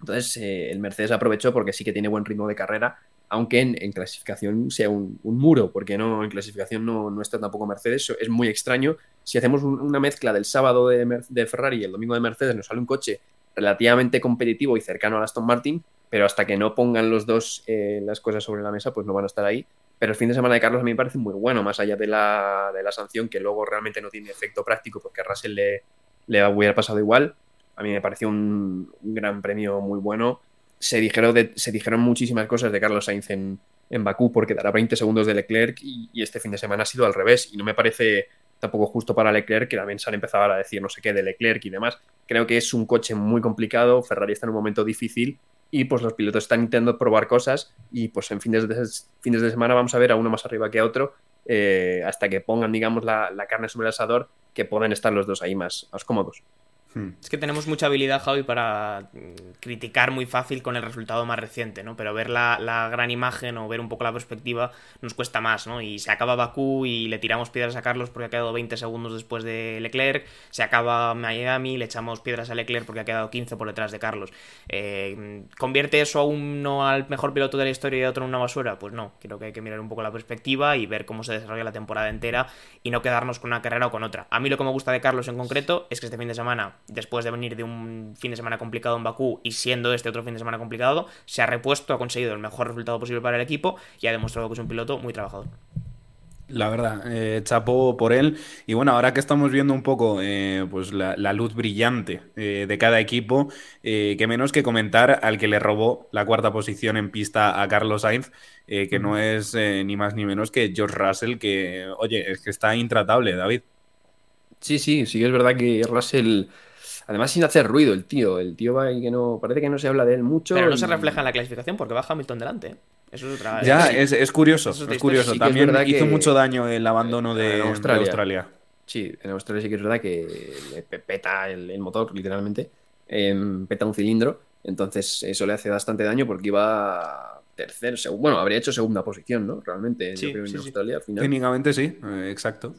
Entonces eh, el Mercedes aprovechó porque sí que tiene buen ritmo de carrera, aunque en, clasificación sea un, muro, porque no en clasificación no, no, está tampoco Mercedes, es muy extraño. Si hacemos una mezcla del sábado de, de Ferrari y el domingo de Mercedes, nos sale un coche relativamente competitivo y cercano a Aston Martin, pero hasta que no pongan los dos eh, las cosas sobre la mesa, pues no van a estar ahí. Pero el fin de semana de Carlos a mí me parece muy bueno, más allá de la, de la sanción, que luego realmente no tiene efecto práctico porque a Russell le, le hubiera pasado igual. A mí me pareció un, gran premio muy bueno. Se dijeron, se dijeron muchísimas cosas de Carlos Sainz en, en Bakú porque dará 20 segundos de Leclerc y, este fin de semana ha sido al revés. Y no me parece tampoco justo para Leclerc, que también se han empezado a decir no sé qué de Leclerc y demás. Creo que es un coche muy complicado, Ferrari está en un momento difícil y pues los pilotos están intentando probar cosas y pues en fines de, fines de semana vamos a ver a uno más arriba que a otro eh, hasta que pongan, digamos, la, la, carne sobre el asador, que puedan estar los dos ahí más, más cómodos. Hmm. Es que tenemos mucha habilidad, Javi, para mm, criticar muy fácil con el resultado más reciente, ¿no? Pero ver la, la, gran imagen o ver un poco la perspectiva nos cuesta más, ¿no? Y se acaba Bakú y le tiramos piedras a Carlos porque ha quedado 20 segundos después de Leclerc, se acaba Miami, le echamos piedras a Leclerc porque ha quedado 15 por detrás de Carlos. Eh, ¿Convierte eso a uno al mejor piloto de la historia y a otro en una basura? Pues no, creo que hay que mirar un poco la perspectiva y ver cómo se desarrolla la temporada entera y no quedarnos con una carrera o con otra. A mí lo que me gusta de Carlos en concreto es que este fin de semana después de venir de un fin de semana complicado en Bakú y siendo este otro fin de semana complicado, se ha repuesto, ha conseguido el mejor resultado posible para el equipo y ha demostrado que es un piloto muy trabajador. La verdad, eh, chapó por él. Y bueno, ahora que estamos viendo un poco eh, pues la, la, luz brillante eh, de cada equipo, eh, que menos que comentar al que le robó la cuarta posición en pista a Carlos Sainz, eh, que no es ni más ni menos que George Russell, que, oye, es que está intratable, David. Sí, sí, sí, es verdad que Russell Además, sin hacer ruido, el tío. El tío va y que no. Parece que no se habla de él mucho. Pero no y... se refleja en la clasificación porque va Hamilton delante. ¿eh? Eso es otra. Ya, es, es curioso. Es, es curioso. Sí También es hizo que... mucho daño el abandono de, Australia. de Australia. Sí, en Australia sí que es verdad que le peta el, el motor, literalmente. Eh, peta un cilindro. Entonces, eso le hace bastante daño porque iba tercer, segundo. Bueno, habría hecho segunda posición, ¿no? Realmente, sí, yo creo en sí, Australia al final. Técnicamente sí, eh, exacto.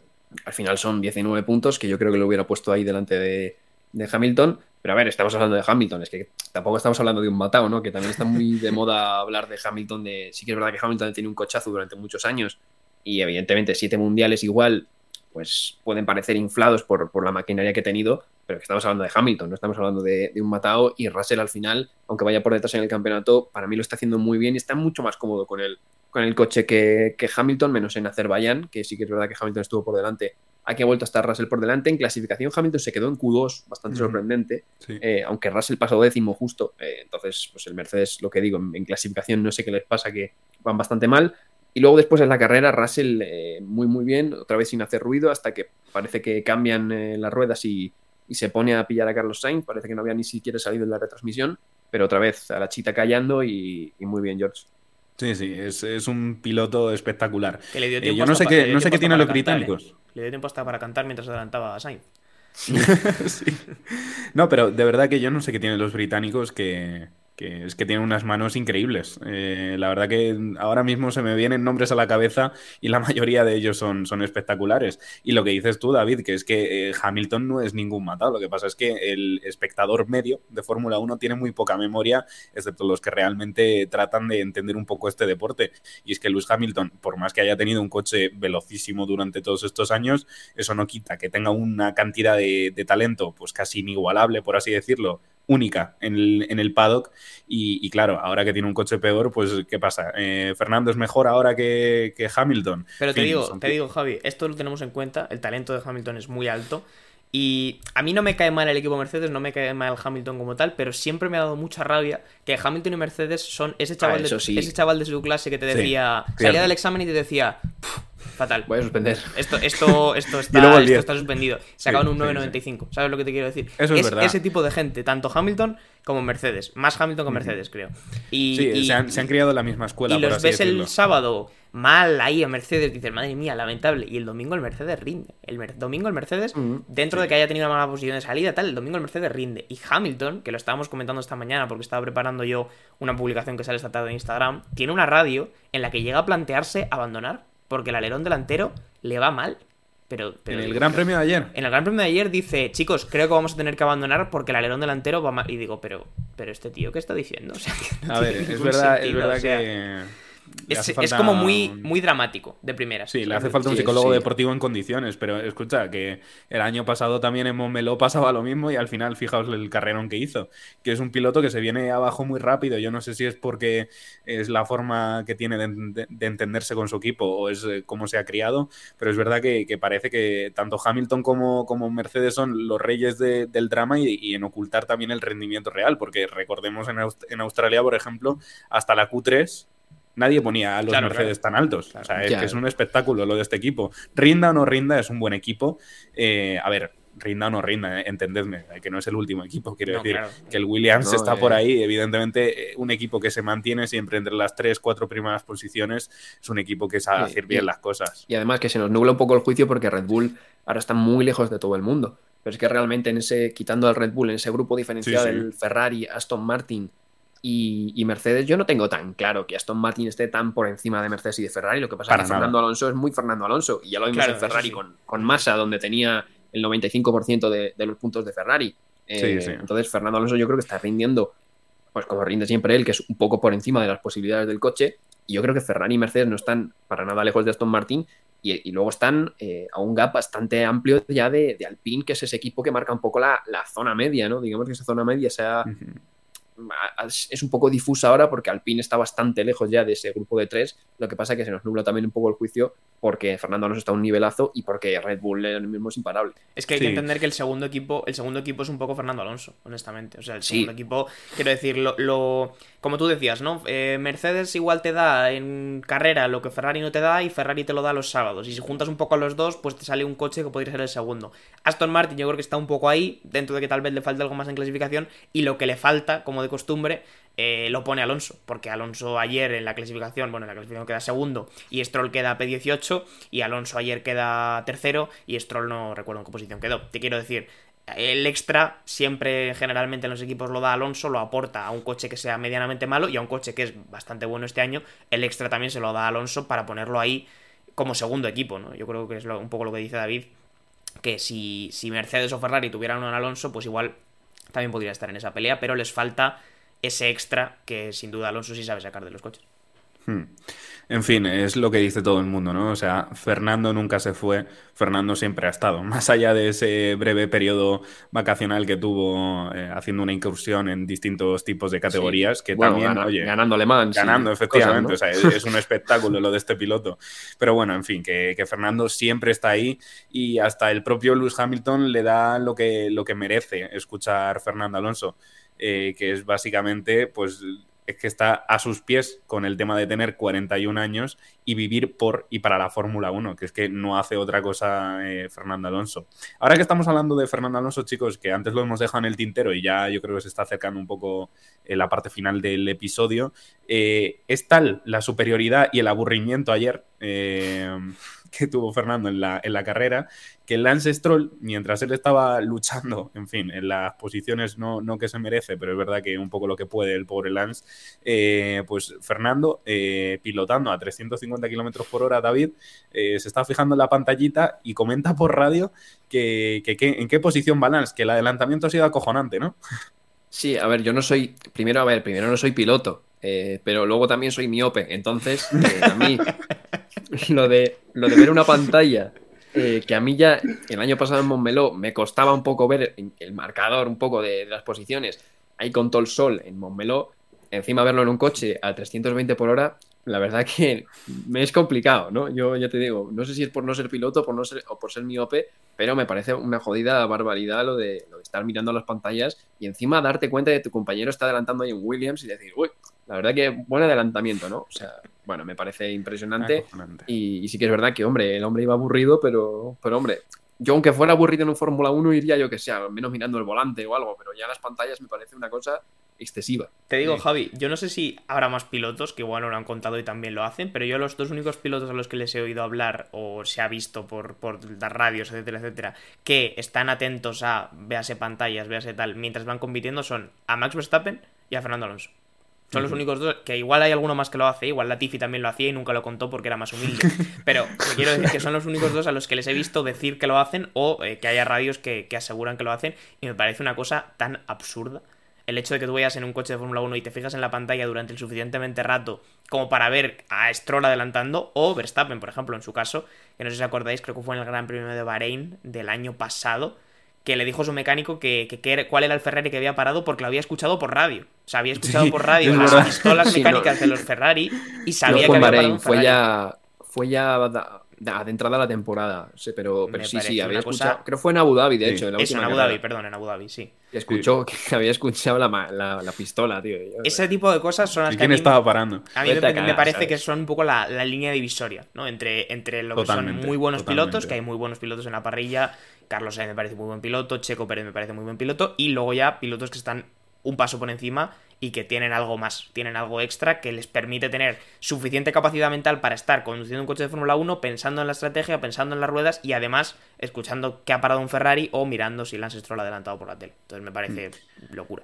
Al final son 19 puntos que yo creo que lo hubiera puesto ahí delante de, de Hamilton. Pero a ver, estamos hablando de Hamilton, es que tampoco estamos hablando de un matado, ¿no? Que también está muy de moda hablar de Hamilton, de sí que es verdad que Hamilton tiene un cochazo durante muchos años y evidentemente siete mundiales igual, pues pueden parecer inflados por, por la maquinaria que ha tenido, pero que estamos hablando de Hamilton, no estamos hablando de, de, un matado y Russell al final, aunque vaya por detrás en el campeonato, para mí lo está haciendo muy bien y está mucho más cómodo con el, con el coche que, que Hamilton, menos en Azerbaiyán, que sí que es verdad que Hamilton estuvo por delante Aquí ha vuelto a estar Russell por delante. En clasificación, Hamilton se quedó en Q2, bastante sorprendente. Sí. Eh, aunque Russell pasó décimo justo. Eh, entonces, pues el Mercedes, lo que digo, en, en clasificación no sé qué les pasa, que van bastante mal. Y luego después en la carrera, Russell eh, muy muy bien, otra vez sin hacer ruido, hasta que parece que cambian las ruedas y, y, se pone a pillar a Carlos Sainz. Parece que no había ni siquiera salido en la retransmisión, pero otra vez a la chita callando y, y muy bien, George. Sí, sí, es, es, un piloto espectacular. Que le dio eh, yo no sé qué, no sé qué tienen los británicos. ¿eh? Le dio tiempo hasta para cantar mientras adelantaba a Sainz. sí. No, pero de verdad que yo no sé qué tienen los británicos que, que es que tienen unas manos increíbles. Eh, la verdad que ahora mismo se me vienen nombres a la cabeza y la mayoría de ellos son, son espectaculares. Y lo que dices tú, David, que es que eh, Hamilton no es ningún matado. Lo que pasa es que el espectador medio de Fórmula 1 tiene muy poca memoria, excepto los que realmente tratan de entender un poco este deporte. Y es que Lewis Hamilton, por más que haya tenido un coche velocísimo durante todos estos años, eso no quita que tenga una cantidad de, de talento pues casi inigualable, por así decirlo, única en el, en el paddock y, y, claro, ahora que tiene un coche peor, pues ¿qué pasa? Eh, ¿Fernando es mejor ahora que, que Hamilton? Pero te, digo, te digo, Javi, esto lo tenemos en cuenta, el talento de Hamilton es muy alto y a mí no me cae mal el equipo Mercedes, no me cae mal Hamilton como tal, pero siempre me ha dado mucha rabia que Hamilton y Mercedes son ese chaval, ah, de, sí. ese chaval de su clase que te decía, sí, salía del examen y te decía, fatal. Voy a suspender. Esto, esto, esto, está, esto está, suspendido. Sacaban sí, un 9.95. ¿Sabes lo que te quiero decir? Eso es, es verdad. ese tipo de gente, tanto Hamilton como Mercedes. Más Hamilton que Mercedes, creo. Y, sí, y, se, han, se, han, criado en la misma escuela. Y los ves decirlo. el sábado mal ahí a Mercedes, dices, madre mía, lamentable. Y el domingo el Mercedes rinde. El Mer domingo el Mercedes, dentro sí. de que haya tenido una mala posición de salida, tal, el domingo el Mercedes rinde. Y Hamilton, que lo estábamos comentando esta mañana porque estaba preparando yo una publicación que sale esta tarde en Instagram, tiene una radio en la que llega a plantearse abandonar porque el alerón delantero le va mal. Pero, pero, en el Gran Premio de ayer. En el Gran Premio de ayer dice, chicos, creo que vamos a tener que abandonar porque el alerón delantero va mal. Y digo, pero, pero este tío, ¿qué está diciendo? O sea, no a ver, es verdad, sentido, es verdad o sea, que es, falta... es, como muy, muy dramático de primera. Sí, le hace falta un psicólogo sí, sí. deportivo en condiciones, pero escucha, que el año pasado también en Montmeló pasaba lo mismo y al final fijaos el carrerón que hizo, que es un piloto que se viene abajo muy rápido, yo no sé si es porque es la forma que tiene de, de, de entenderse con su equipo o es eh, cómo se ha criado, pero es verdad que, que parece que tanto Hamilton como, como Mercedes son los reyes de, del drama y, y, en ocultar también el rendimiento real, porque recordemos en, Aust en Australia, por ejemplo, hasta la Q3 nadie ponía a los claro, Mercedes claro. tan altos. Claro, o sea, es, que es, un espectáculo lo de este equipo. Rinda o no rinda, es un buen equipo. Eh, a ver, rinda o no rinda, eh, entendedme, que no es el último equipo, quiero No, decir claro. que el Williams No, está eh. por ahí, evidentemente eh, un equipo que se mantiene siempre entre las tres, cuatro primeras posiciones, es un equipo que sabe Sí, hacer bien y- las cosas. Y además que se nos nubla un poco el juicio porque Red Bull ahora está muy lejos de todo el mundo. Pero es que realmente en ese, quitando al Red Bull, en ese grupo diferenciado Sí, sí. del Ferrari, Aston Martin y, y Mercedes, yo no tengo tan claro que Aston Martin esté tan por encima de Mercedes y de Ferrari. Lo que pasa Para es que nada. Fernando Alonso es muy Fernando Alonso. Y ya lo vimos Claro, en Ferrari sí. con, con Massa, donde tenía el 95% de, de los puntos de Ferrari. Eh, Sí, sí. Entonces, Fernando Alonso yo creo que está rindiendo, pues como rinde siempre él, que es un poco por encima de las posibilidades del coche. Y yo creo que Ferrari y Mercedes no están para nada lejos de Aston Martin. Y, y luego están eh, a un gap bastante amplio ya de, de Alpine, que es ese equipo que marca un poco la, la zona media, ¿no? Digamos que esa zona media sea, es un poco difusa ahora porque Alpine está bastante lejos ya de ese grupo de tres. Lo que pasa es que se nos nubla también un poco el juicio porque Fernando Alonso está a un nivelazo y porque Red Bull ahora mismo es imparable. Es que hay Sí. que entender que el segundo equipo, el segundo equipo es un poco Fernando Alonso, honestamente. O sea, el Sí. segundo equipo, quiero decir, lo, lo- como tú decías, ¿no? Eh, Mercedes igual te da en carrera lo que Ferrari no te da y Ferrari te lo da los sábados. Y si juntas un poco a los dos, pues te sale un coche que podría ser el segundo. Aston Martin yo creo que está un poco ahí, dentro de que tal vez le falte algo más en clasificación. Y lo que le falta, como de costumbre, eh, lo pone Alonso. Porque Alonso ayer en la clasificación, bueno, en la clasificación queda segundo y Stroll queda P18 y Alonso ayer queda tercero y Stroll no recuerdo en qué posición quedó. Te quiero decir, el extra siempre generalmente en los equipos lo da Alonso, lo aporta a un coche que sea medianamente malo y a un coche que es bastante bueno este año, el extra también se lo da Alonso para ponerlo ahí como segundo equipo, ¿no? Yo creo que es un poco lo que dice David, que si, si Mercedes o Ferrari tuvieran un Alonso, pues igual también podría estar en esa pelea, pero les falta ese extra que sin duda Alonso sí sabe sacar de los coches. Hmm. En fin, es lo que dice todo el mundo, ¿no? O sea, Fernando nunca se fue, Fernando siempre ha estado. Más allá de ese breve periodo vacacional que tuvo eh, haciendo una incursión en distintos tipos de categorías, que Bueno, también, gana- oye, ganando Le Mans y ganando, efectivamente. cosas, O sea, es, es un espectáculo lo de este piloto. Pero bueno, en fin, que, que Fernando siempre está ahí y hasta el propio Lewis Hamilton le da lo que, lo que merece escuchar Fernando Alonso, eh, que es básicamente, pues, es que está a sus pies con el tema de tener 41 años y vivir por y para la Fórmula 1, que es que no hace otra cosa eh, Fernando Alonso. Ahora que estamos hablando de Fernando Alonso, chicos, que antes lo hemos dejado en el tintero y ya yo creo que se está acercando un poco eh, la parte final del episodio, eh, es tal la superioridad y el aburrimiento ayer que tuvo Fernando en la, en la carrera que Lance Stroll, mientras él estaba luchando, en fin, en las posiciones no, no que se merece, pero es verdad que un poco lo que puede el pobre Lance, eh, pues Fernando, eh, pilotando a 350 kilómetros por hora, David, eh, se está fijando en la pantallita y comenta por radio que, que- que- en qué posición va Lance, que el adelantamiento ha sido acojonante, ¿no? Sí, a ver, yo no soy, primero, a ver, primero no soy piloto, eh, pero luego también soy miope, entonces eh, a mí lo de, lo de ver una pantalla, eh, que a mí ya el año pasado en Montmeló me costaba un poco ver el marcador, un poco de, las posiciones, ahí con todo el sol en Montmeló, encima verlo en un coche a 320 por hora, la verdad que me es complicado, ¿no? Yo ya te digo, no sé si es por no ser piloto por no ser, o por ser miope, pero me parece una jodida barbaridad lo de, lo de estar mirando las pantallas y encima darte cuenta de que tu compañero está adelantando ahí en Williams y decir, uy, la verdad que buen adelantamiento, ¿no? O sea, bueno, me parece impresionante y, y sí que es verdad que, hombre, el hombre iba aburrido, pero, pero hombre, yo aunque fuera aburrido en un Fórmula 1 iría yo que sea, al menos mirando el volante o algo, pero ya las pantallas me parece una cosa excesiva. Te digo. Javi, yo no sé si habrá más pilotos que igual no lo han contado y también lo hacen, pero yo los dos únicos pilotos a los que les he oído hablar o se ha visto por, por las radios, etcétera, etcétera, que están atentos a véase pantallas, véase tal, mientras van compitiendo son a Max Verstappen y a Fernando Alonso. Son los únicos dos, que igual hay alguno más que lo hace, igual Latifi también lo hacía y nunca lo contó porque era más humilde. Pero quiero decir que son los únicos dos a los que les he visto decir que lo hacen o eh, que haya radios que, que aseguran que lo hacen y me parece una cosa tan absurda el hecho de que tú vayas en un coche de Fórmula 1 y te fijas en la pantalla durante el suficientemente rato como para ver a Stroll adelantando o Verstappen, por ejemplo, en su caso, que no sé si os acordáis, creo que fue en el Gran Premio de Bahrein del año pasado, que le dijo a su mecánico que, que- cuál era el Ferrari que había parado porque lo había escuchado por radio. O sea, había escuchado Sí, por radio es las verdad. pistolas Sí, no. mecánicas de los Ferrari y No sabía fue que había parado un fue Ferrari. ya, fue ya da- da- de entrada a la temporada. Sí, pero, pero sí, sí, había una cosa- escuchado. Creo que fue en Abu Dhabi, de Sí. hecho. En la Eso, en Abu carrera. Dhabi, perdón, en Abu Dhabi, sí. Y escuchó que había escuchado la, ma- la, la pistola, tío. yo- Ese tipo de cosas son las ¿Y que a quién mí, estaba parando? a mí me, parece ¿sabes? que son un poco la, la línea divisoria, ¿no? Entre, entre lo que son muy buenos totalmente. pilotos, que hay muy buenos pilotos en la parrilla. Carlos Sainz me parece muy buen piloto, Checo Pérez me parece muy buen piloto, y luego ya pilotos que están un paso por encima y que tienen algo más, tienen algo extra que les permite tener suficiente capacidad mental para estar conduciendo un coche de Fórmula 1, pensando en la estrategia, pensando en las ruedas y además escuchando que ha parado un Ferrari o mirando si Lance Stroll ha adelantado por la tele. Entonces me parece Mm. locura.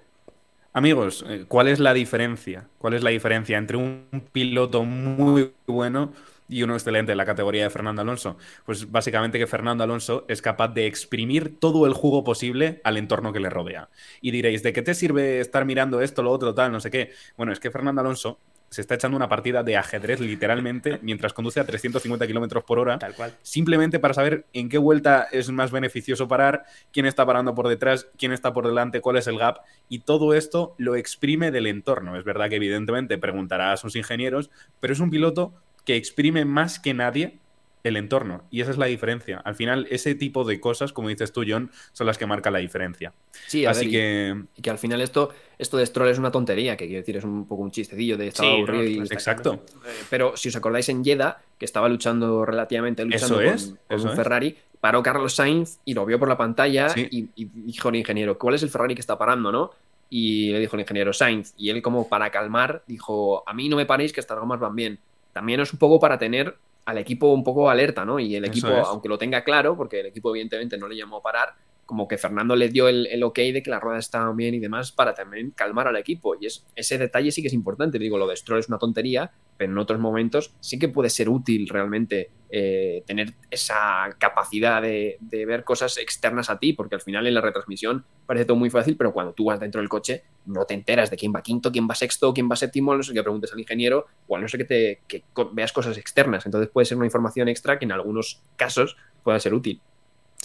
Amigos, eh, ¿cuál es la diferencia? ¿Cuál es la diferencia entre un piloto muy bueno y uno excelente en la categoría de Fernando Alonso? Pues básicamente que Fernando Alonso es capaz de exprimir todo el jugo posible al entorno que le rodea. Y diréis, ¿de qué te sirve estar mirando esto, lo otro, tal, no sé qué? Bueno, es que Fernando Alonso se está echando una partida de ajedrez literalmente mientras conduce a 350 kilómetros por hora Tal cual. simplemente para saber en qué vuelta es más beneficioso parar, quién está parando por detrás, quién está por delante, cuál es el gap, y todo esto lo exprime del entorno. Es verdad que evidentemente preguntará a sus ingenieros, pero es un piloto que exprime más que nadie el entorno, y esa es la diferencia. Al final, ese tipo de cosas, como dices tú, John, son las que marcan la diferencia. Sí, a Así ver, que, Y que al final esto, esto de Stroll es una tontería, que quiero decir, es un poco un chistecillo de estaba Sí, aburrido no, y- exacto. Eh, Pero si os acordáis en Jeddah, que estaba luchando relativamente luchando Eso con, es, con eso un es. Ferrari, paró Carlos Sainz y lo vio por la pantalla Sí. y, y dijo el ingeniero, ¿cuál es el Ferrari que está parando, no? Y le dijo el ingeniero Sainz, y él como para calmar dijo, a mí no me paréis que estas gomas van bien. También es un poco para tener al equipo un poco alerta, ¿no? Y el equipo, es. aunque lo tenga claro, porque el equipo evidentemente no le llamó a parar, como que Fernando le dio el, el ok de que las ruedas estaban bien y demás para también calmar al equipo. Y es, ese detalle sí que es importante. Digo, lo de Stroll es una tontería, pero en otros momentos sí que puede ser útil realmente eh, tener esa capacidad de, de ver cosas externas a ti, porque al final en la retransmisión parece todo muy fácil, pero cuando tú vas dentro del coche no te enteras de quién va quinto, quién va sexto, quién va séptimo, no sé qué preguntes al ingeniero, o a no sé que, te, que veas cosas externas. Entonces puede ser una información extra que en algunos casos pueda ser útil.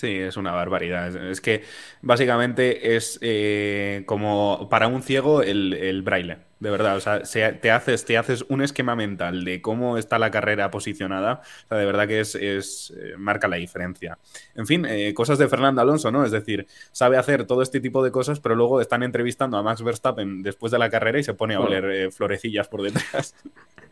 Sí, es una barbaridad. Es, que básicamente es eh, como para un ciego el, el braille, de verdad. O sea, se- te, haces, te haces un esquema mental de cómo está la carrera posicionada. O sea, de verdad que es, es, eh, marca la diferencia. En fin, eh, cosas de Fernando Alonso, ¿no? Es decir, sabe hacer todo este tipo de cosas, pero luego están entrevistando a Max Verstappen después de la carrera y se pone a Bueno. oler eh, florecillas por detrás.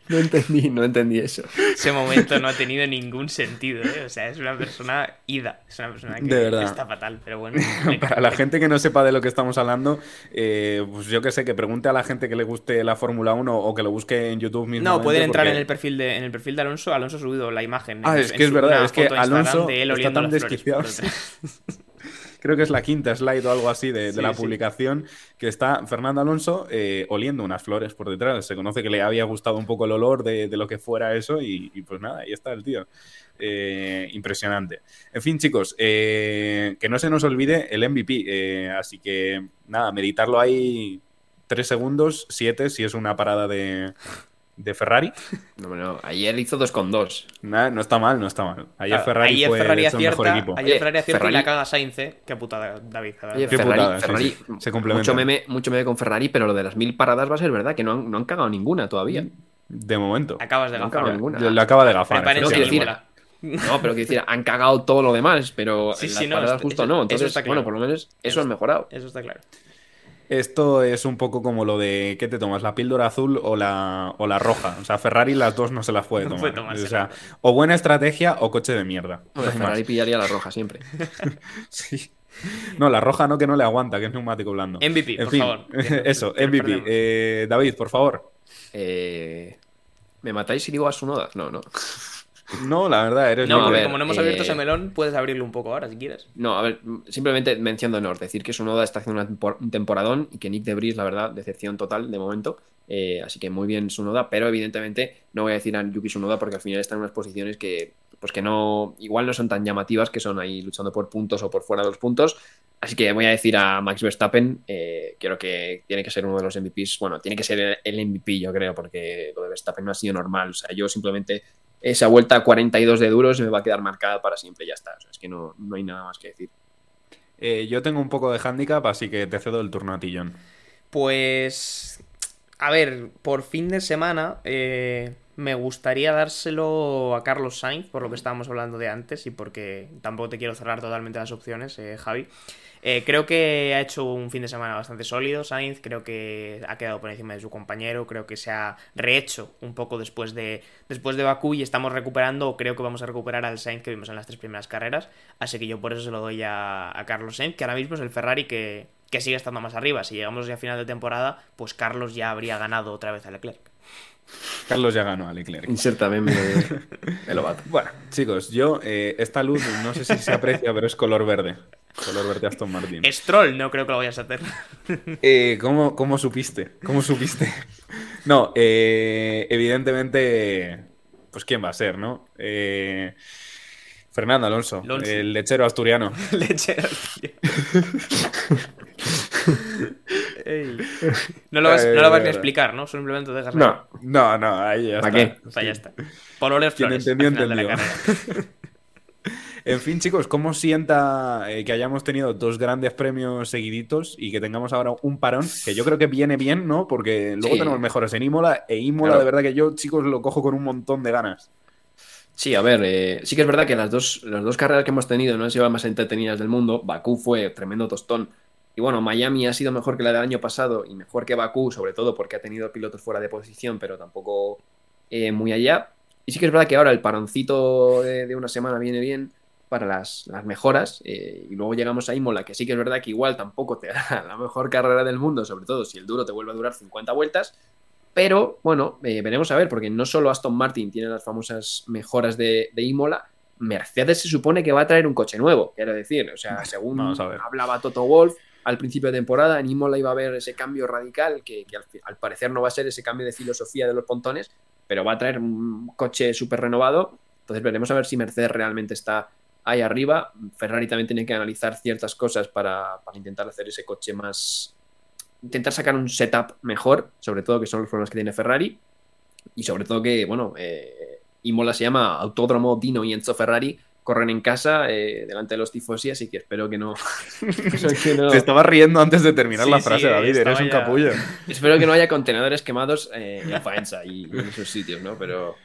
No entendí, no entendí eso. Ese momento no ha tenido ningún sentido, ¿eh? O sea, es una persona ida. Es una persona que De verdad. está fatal, pero bueno. Para la gente que no sepa de lo que estamos hablando, eh, pues yo que sé, que pregunte a la gente que le guste la Fórmula 1 o que lo busque en YouTube mismo. No, pueden entrar en el perfil de en el perfil de Alonso. Alonso ha subido la imagen. Ah, en- es que es verdad, es que Alonso de él está tan desquiciado. Creo que es la quinta slide o algo así de, la sí. publicación, que está Fernando Alonso eh, oliendo unas flores por detrás. Se conoce que le había gustado un poco el olor de, de lo que fuera eso y, y pues nada, ahí está el tío. Eh, impresionante. En fin, chicos, eh, que no se nos olvide el MVP. así que nada, meditarlo ahí tres segundos, siete si es una parada de, de Ferrari. No, no, ayer hizo 2 con 2. Nada, no está mal, no está mal. Ayer Claro, Ferrari ayer fue Ferrari el mejor acierta, equipo. ayer Ferrari acierta y Ferrari- la caga Sainz, ¿eh? Qué putada, David. Oye, Qué Ferrari, putada, Ferrari, sí, se complementan. mucho meme, mucho meme con Ferrari, pero lo de las mil paradas va a ser verdad, que no han, no han cagado ninguna todavía. De momento. Acabas de Nunca gafar. ninguna. Lo, acaba de gafar. Prepárense No, quiero decir. No, pero quiero decir, han cagado todo lo demás, pero Sí, en sí, las no, paradas justo eso- no. eso Entonces, está claro. bueno, por lo menos eso Eso- han mejorado. Eso está claro. Esto es un poco como lo de ¿qué te tomas? ¿La píldora azul o la, o la roja? O sea, Ferrari las dos no se las puede No tomar. puede tomarse o sea, o buena estrategia o coche de mierda. No, más. Ferrari pillaría la roja siempre. Sí. No, la roja no, que no le aguanta, que es neumático blando. MVP, En por fin, favor. Eso, MVP. Eh, David, por favor. Eh, ¿Me matáis si digo a Sunoda? No, no. No, la verdad, eres No, ver, como no hemos eh, abierto ese melón, puedes abrirlo un poco ahora si quieres. No, a ver, simplemente mencionándonos, decir que Sunoda está haciendo un temporadón y que Nick Debris, la verdad, decepción total de momento. Eh, así que muy bien Sunoda, pero evidentemente no voy a decir a Yuki Sunoda porque al final están en unas posiciones que, pues que no, igual no son tan llamativas, que son ahí luchando por puntos o por fuera de los puntos. Así que voy a decir a Max Verstappen, eh, creo que tiene que ser uno de los MVPs, bueno, tiene que ser el MVP, yo creo, porque lo de Verstappen no ha sido normal. O sea, yo simplemente esa vuelta a 42 de duros me va a quedar marcada para siempre, ya está. O sea, es que no, no hay nada más que decir. Eh, yo tengo un poco de handicap, así que te cedo el turno a ti, John. Pues. A ver, por fin de semana. eh, me gustaría dárselo a Carlos Sainz, por lo que estábamos hablando de antes y porque tampoco te quiero cerrar totalmente las opciones, eh, Javi. Eh, creo que ha hecho un fin de semana bastante sólido Sainz, creo que ha quedado por encima de su compañero, creo que se ha rehecho un poco después de, después de Bakú y estamos recuperando, o creo que vamos a recuperar al Sainz que vimos en las tres primeras carreras, así que yo por eso se lo doy a, a Carlos Sainz, que ahora mismo es el Ferrari que, que sigue estando más arriba. Si llegamos ya a final de temporada, pues Carlos ya habría ganado otra vez a Leclerc. Carlos ya ganó a Leclerc. Insértame el Lobato. Bueno, chicos, yo, eh, esta luz no sé si se aprecia, pero es color verde. Color verde Aston Martin. Stroll, no creo que lo vayas a hacer. Eh, ¿cómo, ¿Cómo supiste? ¿Cómo supiste? No, eh, evidentemente, pues quién va a ser, ¿no? Eh, Fernando Alonso, Alonso. el lechero asturiano. Lechero, tío. Ey. No lo vas, no lo vas ni a explicar, ¿no? Simplemente dejas No, No, no, ahí ya ¿Para está. qué? O sea, ya está. Por oler flores. entendió, al final de la entendió. carrera. En fin, chicos, ¿cómo sienta eh, que hayamos tenido dos grandes premios seguiditos y que tengamos ahora un parón? Que yo creo que viene bien, ¿no? Porque luego Sí. tenemos mejores en Imola e Imola, Claro. de verdad que yo, chicos, lo cojo con un montón de ganas. Sí, a ver, eh, sí que es verdad que las dos, las dos carreras que hemos tenido no han sido las más entretenidas del mundo. Bakú fue tremendo tostón. Y bueno, Miami ha sido mejor que la del año pasado y mejor que Bakú, sobre todo porque ha tenido pilotos fuera de posición, pero tampoco eh, muy allá. Y sí que es verdad que ahora el paroncito de, de una semana viene bien para las, las mejoras. eh, y luego llegamos a Imola, que sí que es verdad que igual tampoco te da la mejor carrera del mundo, sobre todo si el duro te vuelve a durar 50 vueltas. Pero bueno, eh, veremos a ver, porque no solo Aston Martin tiene las famosas mejoras de, de Imola, Mercedes se supone que va a traer un coche nuevo, quiero decir. O sea, según Vamos a ver. hablaba Toto Wolf al principio de temporada, en Imola iba a haber ese cambio radical, que, que al, al parecer no va a ser ese cambio de filosofía de los pontones, pero va a traer un coche súper renovado. Entonces veremos a ver si Mercedes realmente está ahí arriba. Ferrari también tiene que analizar ciertas cosas para, para intentar hacer ese coche más, intentar sacar un setup mejor, sobre todo que son los problemas que tiene Ferrari. Y sobre todo que, bueno, eh, Imola se llama Autódromo Dino y Enzo Ferrari, corren en casa eh, delante de los tifosi, así que espero que no. espero, que no Te estaba riendo antes de terminar Sí, la sí, frase, David, eres un ya- capullo. espero que no haya contenedores quemados eh, en Faenza y, y en esos sitios, ¿no? Pero.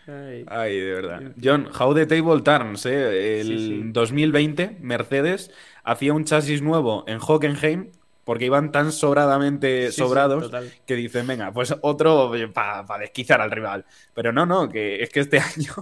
Ay. De verdad. John, how the table turns, ¿eh? El Sí, sí. 2020, Mercedes hacía un chasis nuevo en Hockenheim porque iban tan sobradamente Sí, sobrados que dicen, venga, pues otro para desquiciar al rival. Pero no, no, que es que este año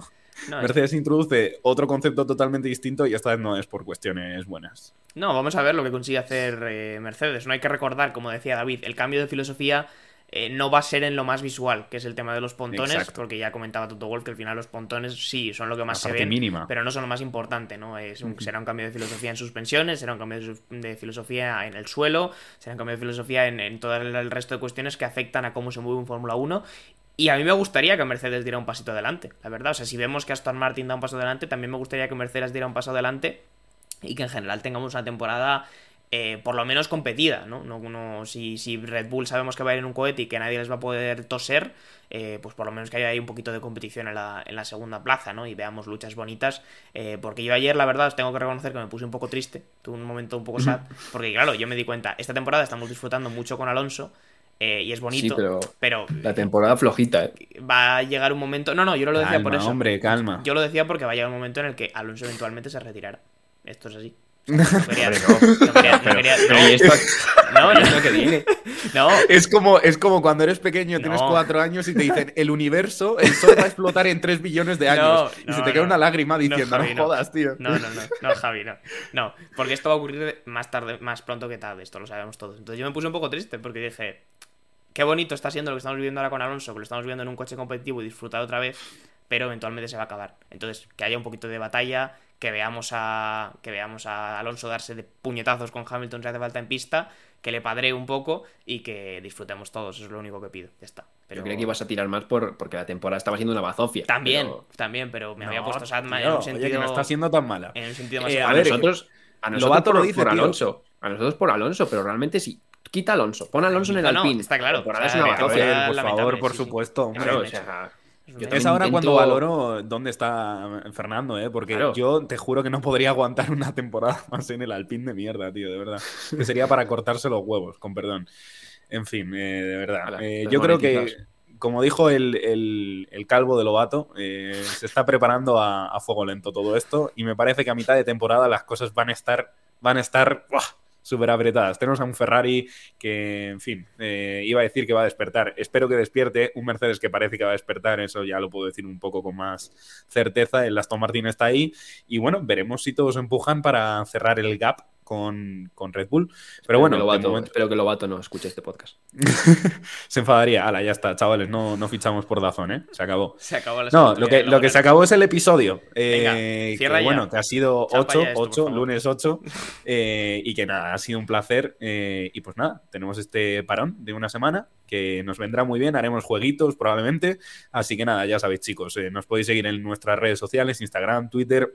No, es- Mercedes introduce otro concepto totalmente distinto y esta vez no es por cuestiones buenas. No, vamos a ver lo que consigue hacer eh, Mercedes. No hay que recordar, como decía David, el cambio de filosofía eh, no va a ser en lo más visual, que es el tema de los pontones, Exacto. porque ya comentaba Toto Wolf que al final los pontones sí son lo que más La se ven, mínima. pero no son lo más importante, ¿no? Es un- será un cambio de filosofía en suspensiones, será un cambio de, filosofía en el suelo, será un cambio de filosofía en, en todo el, el resto de cuestiones que afectan a cómo se mueve un Fórmula 1. Y a mí me gustaría que Mercedes diera un pasito adelante, la verdad. O sea, si vemos que Aston Martin da un paso adelante, también me gustaría que Mercedes diera un paso adelante y que en general tengamos una temporada eh, por lo menos competida, ¿no? no, no- si, si Red Bull sabemos que va a ir en un cohete y que nadie les va a poder toser, eh, pues por lo menos que haya ahí un poquito de competición en la, en la segunda plaza, ¿no? Y veamos luchas bonitas, eh, porque yo ayer, la verdad, os tengo que reconocer que me puse un poco triste, tuve un momento un poco sad, porque claro, yo me di cuenta, esta temporada estamos disfrutando mucho con Alonso, eh, y es bonito, Sí, pero pero la temporada flojita, ¿eh? va a llegar un momento... No, no, yo no lo decía Calma, por eso. hombre, calma. Yo lo decía porque va a llegar un momento en el que Alonso eventualmente se retirará. Esto es así. No quería, no quería- no quería- Pero no, ¿y esto, no, ¿y no, esto qué viene? no. Es como, es como cuando eres pequeño, tienes No. cuatro años y te dicen el universo, el sol va a explotar en tres billones de años. No, y se te cae no. una lágrima diciendo, no, Javi, no. jodas, tío. No, no, no, no, Javi, no. No, porque esto va a ocurrir más tarde, más pronto que tarde, esto lo sabemos todos. Entonces yo me puse un poco triste porque dije, qué bonito está siendo lo que estamos viviendo ahora con Alonso, que lo estamos viviendo en un coche competitivo y disfrutar otra vez, pero eventualmente se va a acabar. Entonces, que haya un poquito de batalla, que veamos a que veamos a Alonso darse de puñetazos con Hamilton si hace falta en pista, que le padree un poco y que disfrutemos todos, eso es lo único que pido. Ya está. Pero Yo creía que ibas a tirar más por, porque la temporada estaba siendo una bazofia. también, pero también, pero me No, había puesto Sadma en un oye, sentido que no está siendo tan mala. en un sentido más Eh, a, a ver, nosotros, a nosotros Lobato por, lo dice, por tío. Alonso. A nosotros por Alonso, pero realmente sí. Quita a Alonso, pon a Alonso en el No, Alpine. está claro. La temporada O sea, una ver, por favor, por sí, sí. supuesto. hombre. Claro, o Realmente. sea, yo Es ahora cuando valoro dónde está Fernando, ¿eh? Porque Claro. yo te juro que no podría aguantar una temporada más en el Alpine de mierda, tío, de verdad. Que sería para cortarse los huevos, con perdón. En fin, eh, de verdad. Eh, yo creo que como dijo el, el- el calvo de Lobato, eh, se está preparando a, a fuego lento todo esto y me parece que a mitad de temporada las cosas van a estar, van a estar ¡buah! Súper apretadas. Tenemos a un Ferrari que, en fin, eh, iba a decir que va a despertar. Espero que despierte. Un Mercedes que parece que va a despertar, eso ya lo puedo decir un poco con más certeza. El Aston Martin está ahí y bueno, veremos si todos empujan para cerrar el gap con, con Red Bull. Pero bueno, espero que, Lobato, momento- espero que Lobato no escuche este podcast. se enfadaría. Ala, ya está, chavales, no, no fichamos por Dazón, ¿eh? Se acabó. Se acabó la No, lo que, lo que se acabó es el episodio. Venga, eh, cierra que, ya. bueno, que ha sido Chapa 8, ya esto, por 8, favor. lunes 8. eh, y que nada, ha sido un placer. eh, y pues nada, tenemos este parón de una semana que nos vendrá muy bien. Haremos jueguitos probablemente. Así que nada, ya sabéis, chicos, eh, nos podéis seguir en nuestras redes sociales: Instagram, Twitter.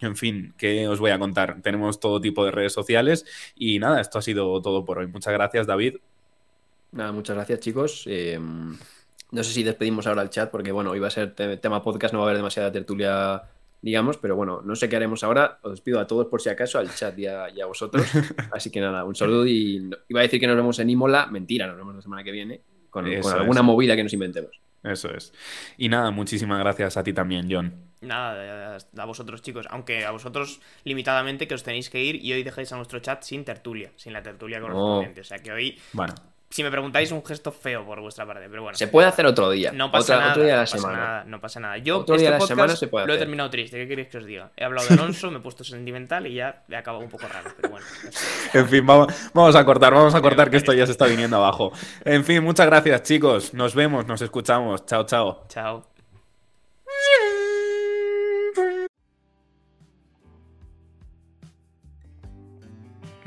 En fin, ¿qué os voy a contar? Tenemos todo tipo de redes sociales. Y nada, esto ha sido todo por hoy. Muchas gracias, David. Nada, muchas gracias, chicos. Eh, no sé si despedimos ahora el chat, porque bueno, iba a ser te- tema podcast, no va a haber demasiada tertulia, digamos, pero bueno, no sé qué haremos ahora. Os despido a todos por si acaso, al chat y a, y a vosotros. Así que nada, un saludo y no- iba a decir que nos vemos en Imola. Mentira, nos vemos la semana que viene con, alguna es. movida que nos inventemos. Eso es. Y nada, muchísimas gracias a ti también, John. Nada, a vosotros chicos, aunque a vosotros limitadamente que os tenéis que ir y hoy dejáis a nuestro chat sin tertulia, sin la tertulia correspondiente. O sea que hoy, Bueno, si me preguntáis, un gesto feo por vuestra parte, pero bueno. Se puede hacer otro día. No pasa Otra- nada. Otro día de la no pasa semana. nada, no pasa nada. Yo Otro este día de la semana se puede lo he terminado triste. ¿Qué queréis que os diga? He hablado de Alonso, me he puesto sentimental y ya he acabado un poco raro. Pero bueno. En fin, vamos, vamos a cortar, vamos a cortar que esto ya se está viniendo abajo. En fin, muchas gracias chicos. Nos vemos, nos escuchamos. Chao, chao. Chao.